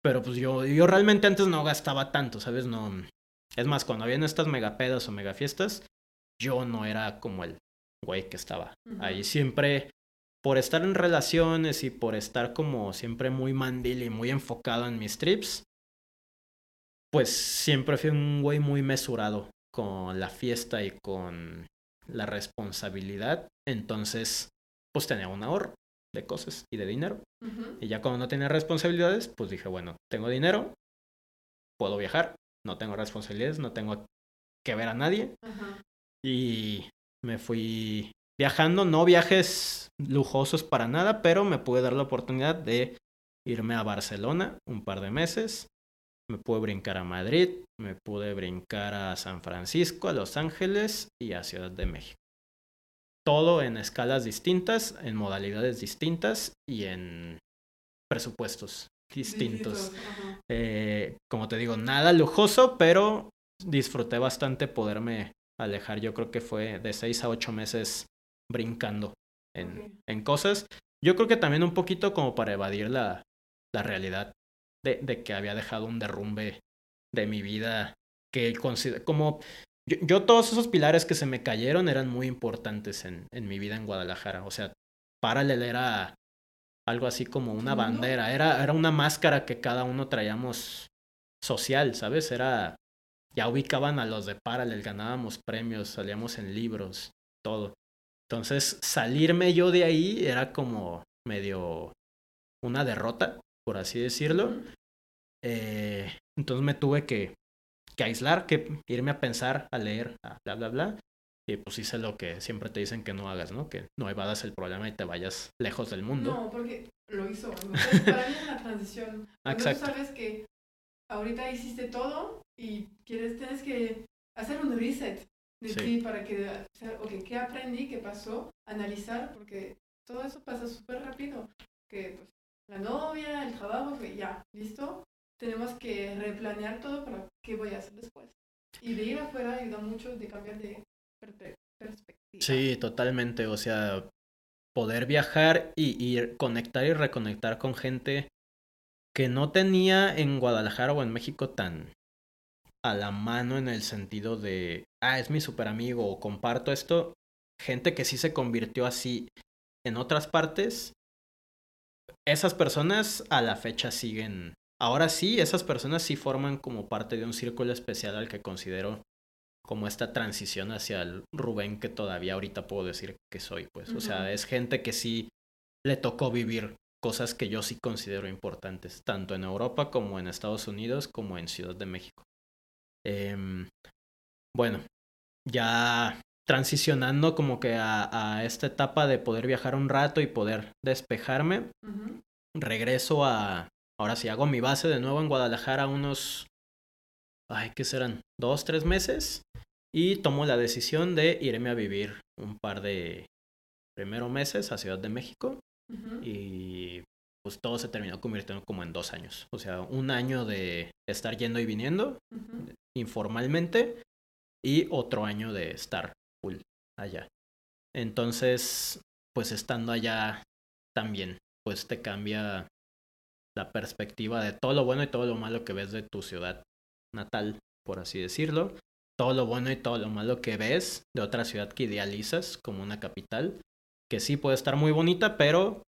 pero pues yo, yo realmente antes no gastaba tanto, ¿sabes? No. Es más, cuando habían estas megapedas o megafiestas, yo no era como el güey que estaba ahí. Siempre, por estar en relaciones y por estar como siempre muy mandil y muy enfocado en mis trips, pues siempre fui un güey muy mesurado con la fiesta y con la responsabilidad. Entonces, pues tenía un ahorro de cosas y de dinero. Y ya cuando no tenía responsabilidades, pues dije, bueno, tengo dinero, puedo viajar, no tengo responsabilidades, no tengo que ver a nadie. Y me fui viajando, no viajes lujosos para nada, pero me pude dar la oportunidad de irme a Barcelona un par de meses. Me pude brincar a Madrid, me pude brincar a San Francisco, a Los Ángeles y a Ciudad de México. Todo en escalas distintas, en modalidades distintas y en presupuestos distintos. Eh, como te digo, nada lujoso, pero disfruté bastante poderme alejar. Yo creo que fue de seis a ocho meses brincando en, cosas. Yo creo que también un poquito como para evadir la, la realidad de, de que había dejado un derrumbe de mi vida que consider- como yo, yo todos esos pilares que se me cayeron eran muy importantes en, en mi vida en Guadalajara. O sea, Parallel era algo así como una bandera, era, era una máscara que cada uno traíamos social, ¿sabes? Era, ya ubicaban a los de Parallel, ganábamos premios, salíamos en libros, todo. Entonces, salirme yo de ahí era como medio una derrota, por así decirlo. Eh, entonces me tuve que, que aislar, que irme a pensar, a leer, a bla, bla, bla. Y pues hice lo que siempre te dicen que no hagas, ¿no? Que no evadas el problema y te vayas lejos del mundo. No, porque lo hizo. Entonces, para mí es una transición. Cuando tú Exacto. sabes que ahorita hiciste todo y quieres, tienes que hacer un reset de Sí. ti para que, o sea, ¿qué aprendí? ¿Qué pasó? Analizar, porque todo eso pasa súper rápido. Que pues, la novia, el trabajo, ya, listo. Tenemos que replanear todo para qué voy a hacer después. Y de ir afuera ayuda mucho de cambiar de perspectiva. Sí, totalmente. O sea, poder viajar y, y conectar y reconectar con gente que no tenía en Guadalajara o en México tan a la mano en el sentido de, ah, es mi super amigo o comparto esto. Gente que sí se convirtió así en otras partes. Esas personas a la fecha siguen. Ahora sí, esas personas sí forman como parte de un círculo especial al que considero como esta transición hacia el Rubén que todavía ahorita puedo decir que soy, pues. O sea, es gente que sí le tocó vivir cosas que yo sí considero importantes, tanto en Europa como en Estados Unidos, como en Ciudad de México. Em, bueno, ya transicionando como que a, a esta etapa de poder viajar un rato y poder despejarme, regreso a, ahora sí hago mi base de nuevo en Guadalajara unos, ay, ¿qué serán? Dos, tres meses y tomo la decisión de irme a vivir un par de, primero meses a Ciudad de México y pues todo se terminó convirtiendo como en dos años. O sea, un año de estar yendo y viniendo informalmente y otro año de estar full allá. Entonces, pues estando allá también, pues te cambia la perspectiva de todo lo bueno y todo lo malo que ves de tu ciudad natal, por así decirlo. Todo lo bueno y todo lo malo que ves de otra ciudad que idealizas como una capital, que sí puede estar muy bonita, pero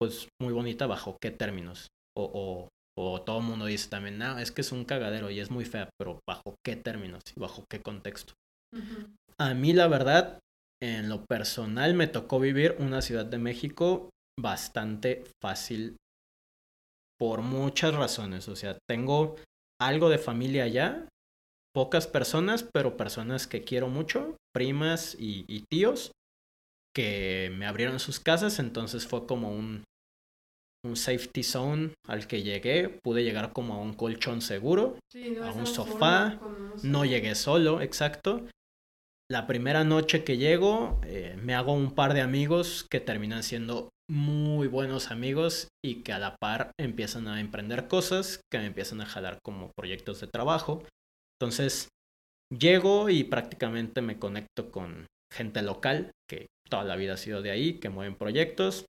pues muy bonita bajo qué términos. O, o, o todo el mundo dice también, no, es que es un cagadero y es muy fea, pero bajo qué términos y bajo qué contexto. A mí la verdad, en lo personal me tocó vivir una ciudad de México bastante fácil por muchas razones. O sea, tengo algo de familia allá, pocas personas, pero personas que quiero mucho, primas y, tíos, que me abrieron sus casas, entonces fue como un, un safety zone al que llegué, pude llegar como a un colchón seguro, a un sofá, no llegué solo, exacto. La primera noche que llego, eh, me hago un par de amigos que terminan siendo muy buenos amigos y que a la par empiezan a emprender cosas que me empiezan a jalar como proyectos de trabajo. Entonces, llego y prácticamente me conecto con gente local que toda la vida ha sido de ahí, que mueven proyectos.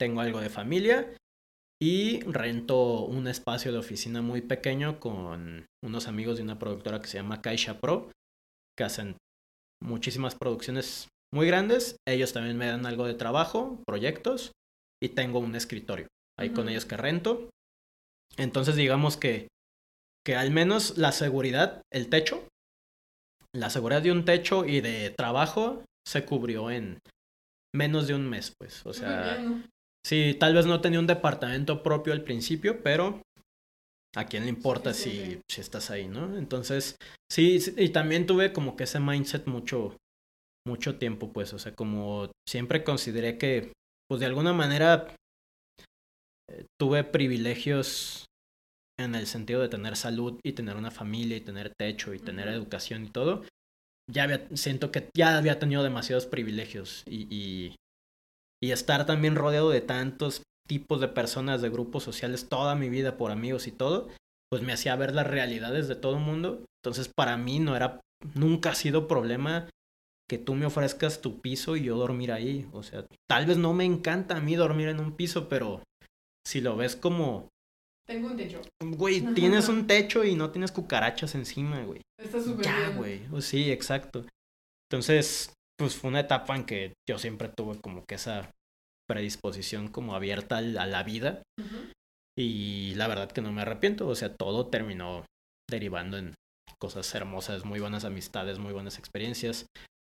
Tengo algo de familia y rento un espacio de oficina muy pequeño con unos amigos de una productora que se llama Caixa Pro, que hacen muchísimas producciones muy grandes. Ellos también me dan algo de trabajo, proyectos, y tengo un escritorio ahí con ellos que rento. Entonces digamos que, que al menos la seguridad, el techo, la seguridad de un techo y de trabajo se cubrió en menos de un mes, pues. O sea, sí, tal vez no tenía un departamento propio al principio, pero ¿a quién le importa si, si estás ahí, no? Entonces, sí, y también tuve como que ese mindset mucho, mucho tiempo, pues, o sea, como siempre consideré que, pues, de alguna manera eh, tuve privilegios en el sentido de tener salud y tener una familia y tener techo y tener educación y todo, ya había, siento que ya había tenido demasiados privilegios y, y, y estar también rodeado de tantos tipos de personas, de grupos sociales, toda mi vida por amigos y todo, pues me hacía ver las realidades de todo el mundo. Entonces para mí no era, nunca ha sido problema que tú me ofrezcas tu piso y yo dormir ahí. O sea, tal vez no me encanta a mí dormir en un piso, pero si lo ves como... Tengo un techo. Güey, tienes un techo y no tienes cucarachas encima, güey. Está súper Ya, güey. Sí, exacto. Entonces, pues fue una etapa en que yo siempre tuve como que esa predisposición como abierta a la vida. Y la verdad que no me arrepiento. O sea, todo terminó derivando en cosas hermosas, muy buenas amistades, muy buenas experiencias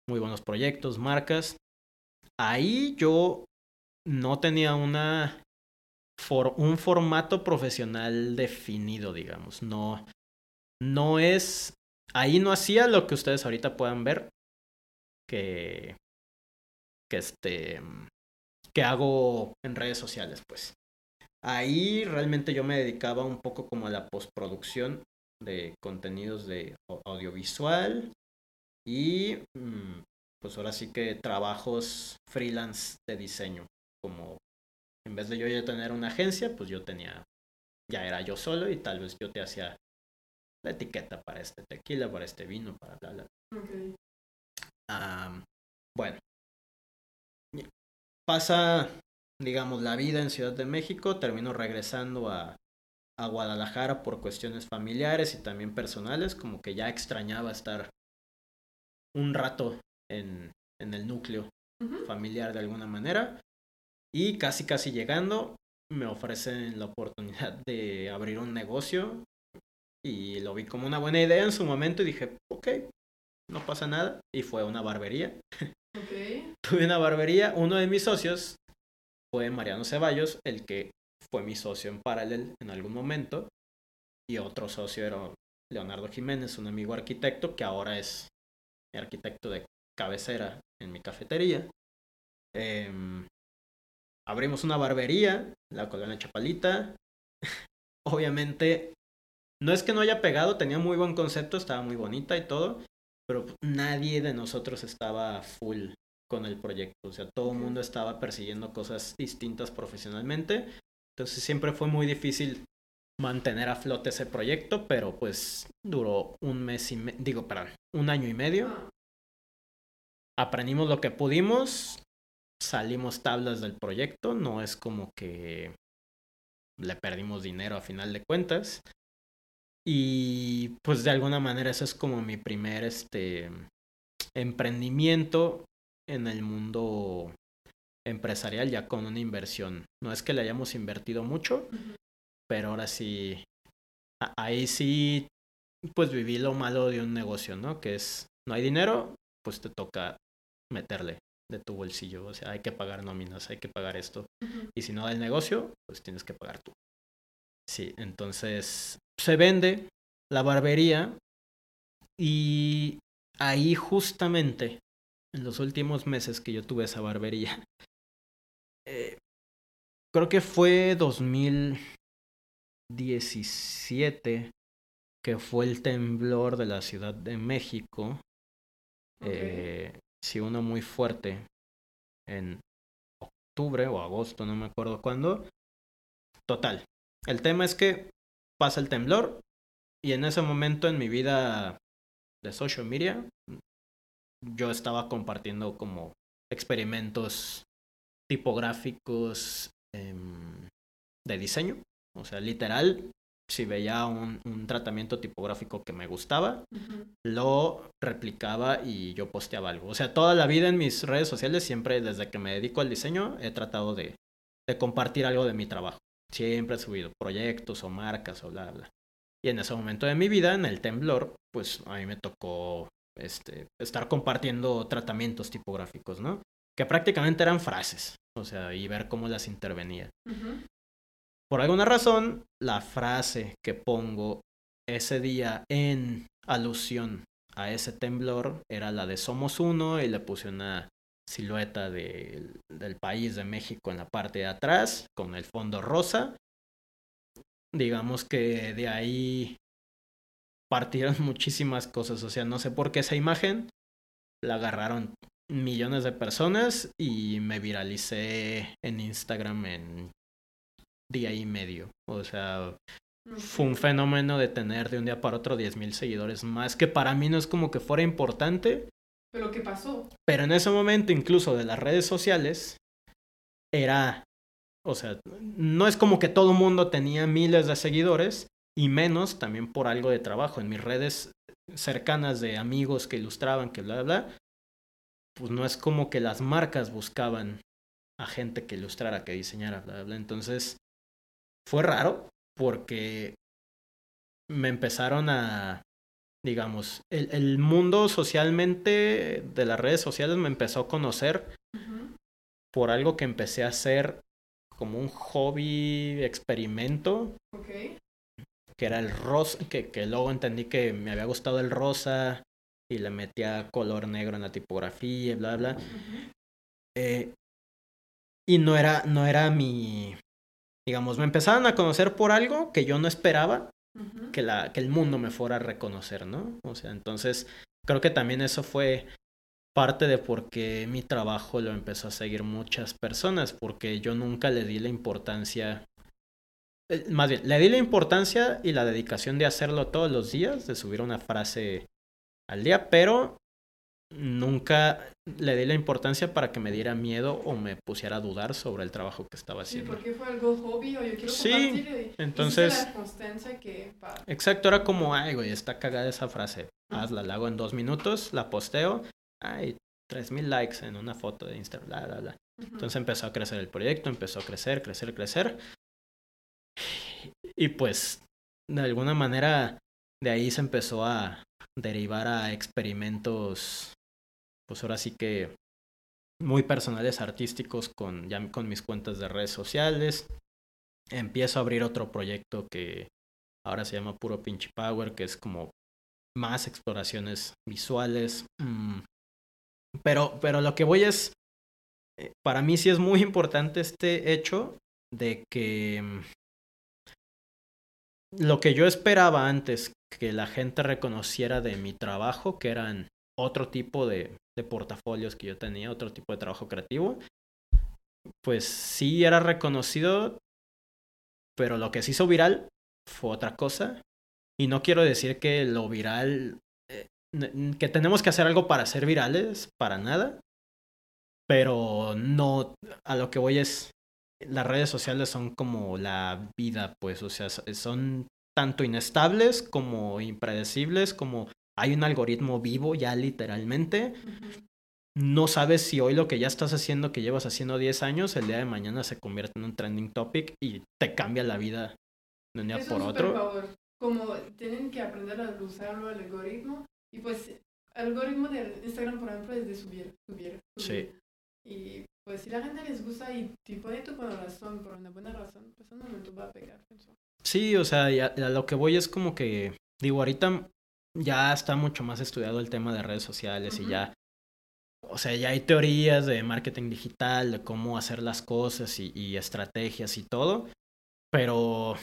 muy buenos proyectos, marcas. Ahí yo no tenía una un formato profesional definido, digamos. No, no es. Ahí no hacía lo que ustedes ahorita puedan ver. Que. Que este. Que hago en redes sociales, pues. Ahí realmente yo me dedicaba un poco como a la postproducción de contenidos de audiovisual, y mm, pues ahora sí que trabajos freelance de diseño, como en vez de yo ya tener una agencia, pues yo tenía, ya era yo solo y tal vez yo te hacía la etiqueta para este tequila, para este vino, para bla, bla. bueno, pasa, digamos, la vida en Ciudad de México, termino regresando a, a Guadalajara por cuestiones familiares y también personales, como que ya extrañaba estar un rato en, en el núcleo familiar de alguna manera. Y casi, casi llegando, me ofrecen la oportunidad de abrir un negocio. Y lo vi como una buena idea en su momento y dije, ok, no pasa nada. Y fue una barbería. Tuve una barbería. Uno de mis socios fue Mariano Ceballos, el que fue mi socio en Paralel en algún momento. Y otro socio era Leonardo Jiménez, un amigo arquitecto que ahora es arquitecto de cabecera en mi cafetería. Em, abrimos una barbería, la colonia Chapalita. Obviamente, no es que no haya pegado, tenía muy buen concepto, estaba muy bonita y todo, pero nadie de nosotros estaba full con el proyecto. O sea, todo el mundo estaba persiguiendo cosas distintas profesionalmente. Entonces siempre fue muy difícil mantener a flote ese proyecto, pero pues duró un mes y medio, digo, perdón, un año y medio. Aprendimos lo que pudimos, salimos tablas del proyecto, no es como que le perdimos dinero a final de cuentas. Y pues de alguna manera eso es como mi primer este emprendimiento en el mundo empresarial ya con una inversión. No es que le hayamos invertido mucho, pero ahora sí, ahí sí, pues viví lo malo de un negocio, ¿no? Que es, no hay dinero, pues te toca meterle de tu bolsillo. O sea, hay que pagar nóminas, hay que pagar esto. Y si no da el negocio, pues tienes que pagar tú. Sí, entonces se vende la barbería y ahí justamente, en los últimos meses que yo tuve esa barbería, eh, creo que fue 2017 que fue el temblor de la Ciudad de México. Eh, sí, uno muy fuerte en octubre o agosto, no me acuerdo cuándo. Total. El tema es que pasa el temblor y en ese momento en mi vida de social media yo estaba compartiendo como experimentos tipográficos em, de diseño. O sea, literal, si veía un, tratamiento tipográfico que me gustaba, lo replicaba y yo posteaba algo. O sea, toda la vida en mis redes sociales, siempre desde que me dedico al diseño, he tratado de, de compartir algo de mi trabajo. Siempre he subido proyectos o marcas o bla, bla. Y en ese momento de mi vida, en el temblor, pues a mí me tocó este, estar compartiendo tratamientos tipográficos, ¿no? Que prácticamente eran frases, o sea, y ver cómo las intervenía. Por alguna razón, la frase que pongo ese día en alusión a ese temblor era la de Somos Uno y le puse una silueta del país de México en la parte de atrás con el fondo rosa. Digamos que de ahí partieron muchísimas cosas, o sea, no sé por qué esa imagen la agarraron millones de personas y me viralicé en Instagram en día y medio. O sea, fue un fenómeno de tener de un día para otro 10 mil seguidores más, que para mí no es como que fuera importante. Pero ¿qué pasó? Pero en ese momento, incluso de las redes sociales, era, o sea, no es como que todo el mundo tenía miles de seguidores, y menos también por algo de trabajo. En mis redes cercanas de amigos que ilustraban, que bla, bla, bla, pues no es como que las marcas buscaban a gente que ilustrara, que diseñara, bla, bla. Entonces, fue raro porque me empezaron a, digamos, el, el mundo socialmente de las redes sociales me empezó a conocer por algo que empecé a hacer como un hobby, experimento. Que era el rosa, que, que luego entendí que me había gustado el rosa y le metía color negro en la tipografía y bla, bla. Eh, y no era, no era mi, digamos, me empezaron a conocer por algo que yo no esperaba que, la, que el mundo me fuera a reconocer, ¿no? O sea, entonces creo que también eso fue parte de por qué mi trabajo lo empezó a seguir muchas personas, porque yo nunca le di la importancia, eh, más bien, le di la importancia y la dedicación de hacerlo todos los días, de subir una frase al día, pero nunca le di la importancia para que me diera miedo o me pusiera a dudar sobre el trabajo que estaba haciendo. Sí, porque fue algo hobby o yo quiero sí, entonces... que... Exacto, era como, ay, güey, está cagada esa frase. Hazla, la hago en dos minutos, la posteo, ay, tres mil likes en una foto de Instagram, bla, bla, bla. Entonces empezó a crecer el proyecto, empezó a crecer, crecer, crecer. Y pues, de alguna manera, de ahí se empezó a derivar a experimentos pues ahora sí que muy personales artísticos con, ya con mis cuentas de redes sociales. Empiezo a abrir otro proyecto que ahora se llama Puro Pinche Power, que es como más exploraciones visuales. Mm, pero, pero lo que voy es, eh, para mí sí es muy importante este hecho de que mm, lo que yo esperaba antes que la gente reconociera de mi trabajo, que eran otro tipo de, portafolios que yo tenía, otro tipo de trabajo creativo, pues sí era reconocido, Pero lo que se hizo viral fue otra cosa. Y no quiero decir que lo viral, eh, que tenemos que hacer algo para ser virales, para nada. Pero no, a lo que voy es, las redes sociales son como la vida, pues, o sea, son tanto inestables como impredecibles, como hay un algoritmo vivo ya literalmente. No sabes si hoy lo que ya estás haciendo, que llevas haciendo 10 años, el día de mañana se convierte en un trending topic y te cambia la vida de un día por otro. Como tienen que aprender a usarlo el algoritmo y pues el algoritmo de Instagram, por ejemplo, es de subir, subir, Sí. Y pues si la gente les gusta y te pone tu razón, por una buena razón, pues un momento va a pegar. Sí, o sea, a lo que voy es como que, digo, ahorita ya está mucho más estudiado el tema de redes sociales y ya, o sea, ya hay teorías de marketing digital, de cómo hacer las cosas y, y estrategias y todo, pero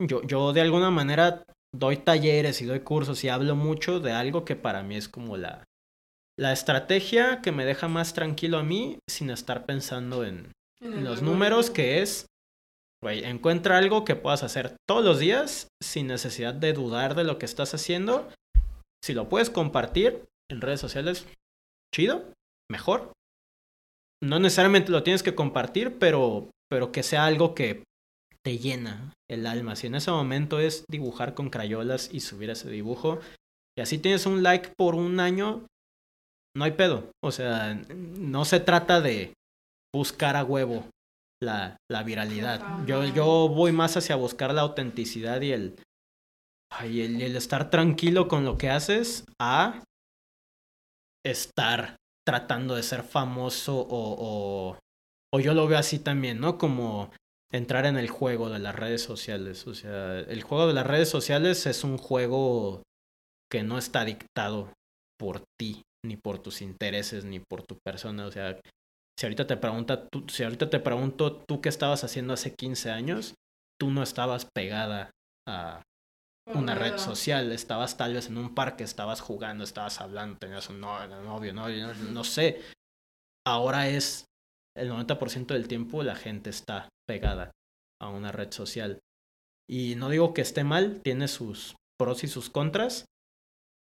yo, yo de alguna manera doy talleres y doy cursos y hablo mucho de algo que para mí es como la, la estrategia que me deja más tranquilo a mí sin estar pensando en, en los números, que es encuentra algo que puedas hacer todos los días sin necesidad de dudar de lo que estás haciendo. Si lo puedes compartir en redes sociales, chido, mejor. No necesariamente lo tienes que compartir, pero, pero que sea algo que te llena el alma. Si en ese momento es dibujar con crayolas y subir ese dibujo, y así tienes un like por un año, no hay pedo. O sea, no se trata de buscar a huevo la, la viralidad. Yo, yo voy más hacia buscar la autenticidad y el, ay, el, estar tranquilo con lo que haces a estar tratando de ser famoso o, o, yo lo veo así también, ¿no? Como entrar en el juego de las redes sociales. O sea, el juego de las redes sociales es un juego que no está dictado por ti, ni por tus intereses, ni por tu persona. O sea, si ahorita te pregunta, si ahorita te pregunto tú qué estabas haciendo hace 15 años, tú no estabas pegada a una red social, estabas tal vez en un parque, estabas jugando, estabas hablando, tenías un novio, no, no sé. Ahora es el 90% del tiempo la gente está pegada a una red social. Y no digo que esté mal, tiene sus pros y sus contras,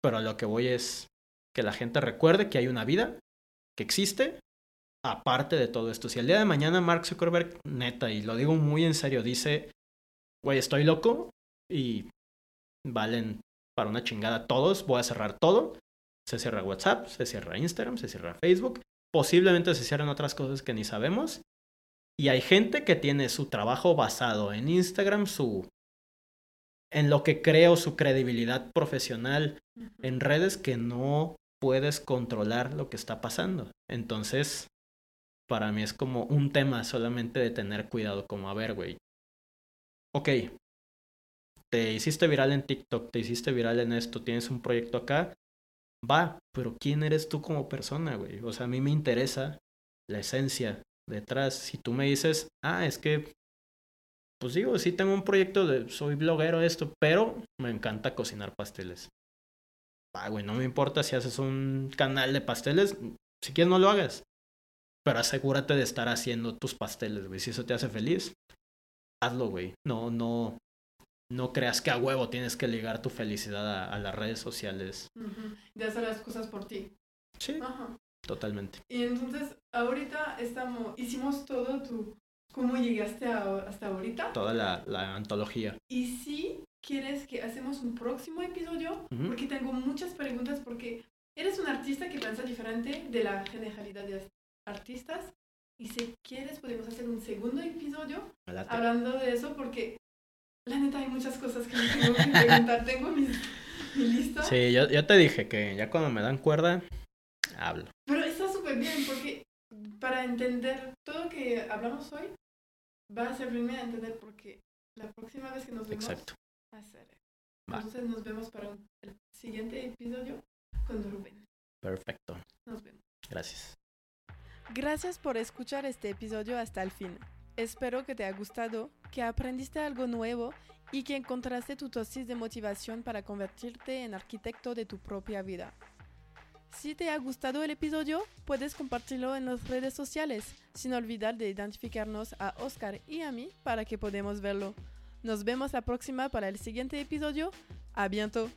pero a lo que voy es que la gente recuerde que hay una vida, que existe aparte de todo esto. Si el día de mañana Mark Zuckerberg, neta, y lo digo muy en serio, dice, güey, estoy loco y valen para una chingada todos, voy a cerrar todo, se cierra WhatsApp, se cierra Instagram, se cierra Facebook, posiblemente se cierran otras cosas que ni sabemos. Y hay gente que tiene su trabajo basado en Instagram, su en lo que creo su credibilidad profesional en redes que no puedes controlar lo que está pasando. Entonces, para mí es como un tema solamente de tener cuidado, como a ver, güey. Ok, te hiciste viral en TikTok, te hiciste viral en esto, tienes un proyecto acá, va, pero ¿quién eres tú como persona, güey? O sea, a mí me interesa la esencia detrás. Si tú me dices, ah, es que, pues digo, sí tengo un proyecto de, soy bloguero, esto, pero me encanta cocinar pasteles. Va, güey, no me importa si haces un canal de pasteles, si quieres no lo hagas. Pero asegúrate de estar haciendo tus pasteles, güey. Si eso te hace feliz, hazlo, güey. No, no, no creas que a huevo tienes que ligar tu felicidad a, las redes sociales. De hacer las cosas por ti. Sí. Totalmente. Y entonces, ahorita estamos, hicimos todo tu, cómo llegaste hasta ahorita. Toda la, la, antología. Y si quieres que hacemos un próximo episodio, porque tengo muchas preguntas, porque eres un artista que piensa diferente de la generalidad de artistas. Y si quieres, podemos hacer un segundo episodio hablando de eso, porque la neta hay muchas cosas que me tengo que preguntar. tengo mi, mi lista. Sí, yo, yo, te dije que ya cuando me dan cuerda, hablo. Pero está súper bien, porque para entender todo lo que hablamos hoy, va a servirme a entender porque la próxima vez que nos vemos, Exacto. hacer. Entonces nos vemos para el siguiente episodio con Rubén. Perfecto. Nos vemos. Gracias. Gracias por escuchar este episodio hasta el fin. Espero que te haya gustado, que aprendiste algo nuevo y que encontraste tu dosis de motivación para convertirte en arquitecto de tu propia vida. Si te ha gustado el episodio, puedes compartirlo en las redes sociales, sin olvidar de identificarnos a Oscar y a mí para que podamos verlo. Nos vemos la próxima para el siguiente episodio. A bientôt.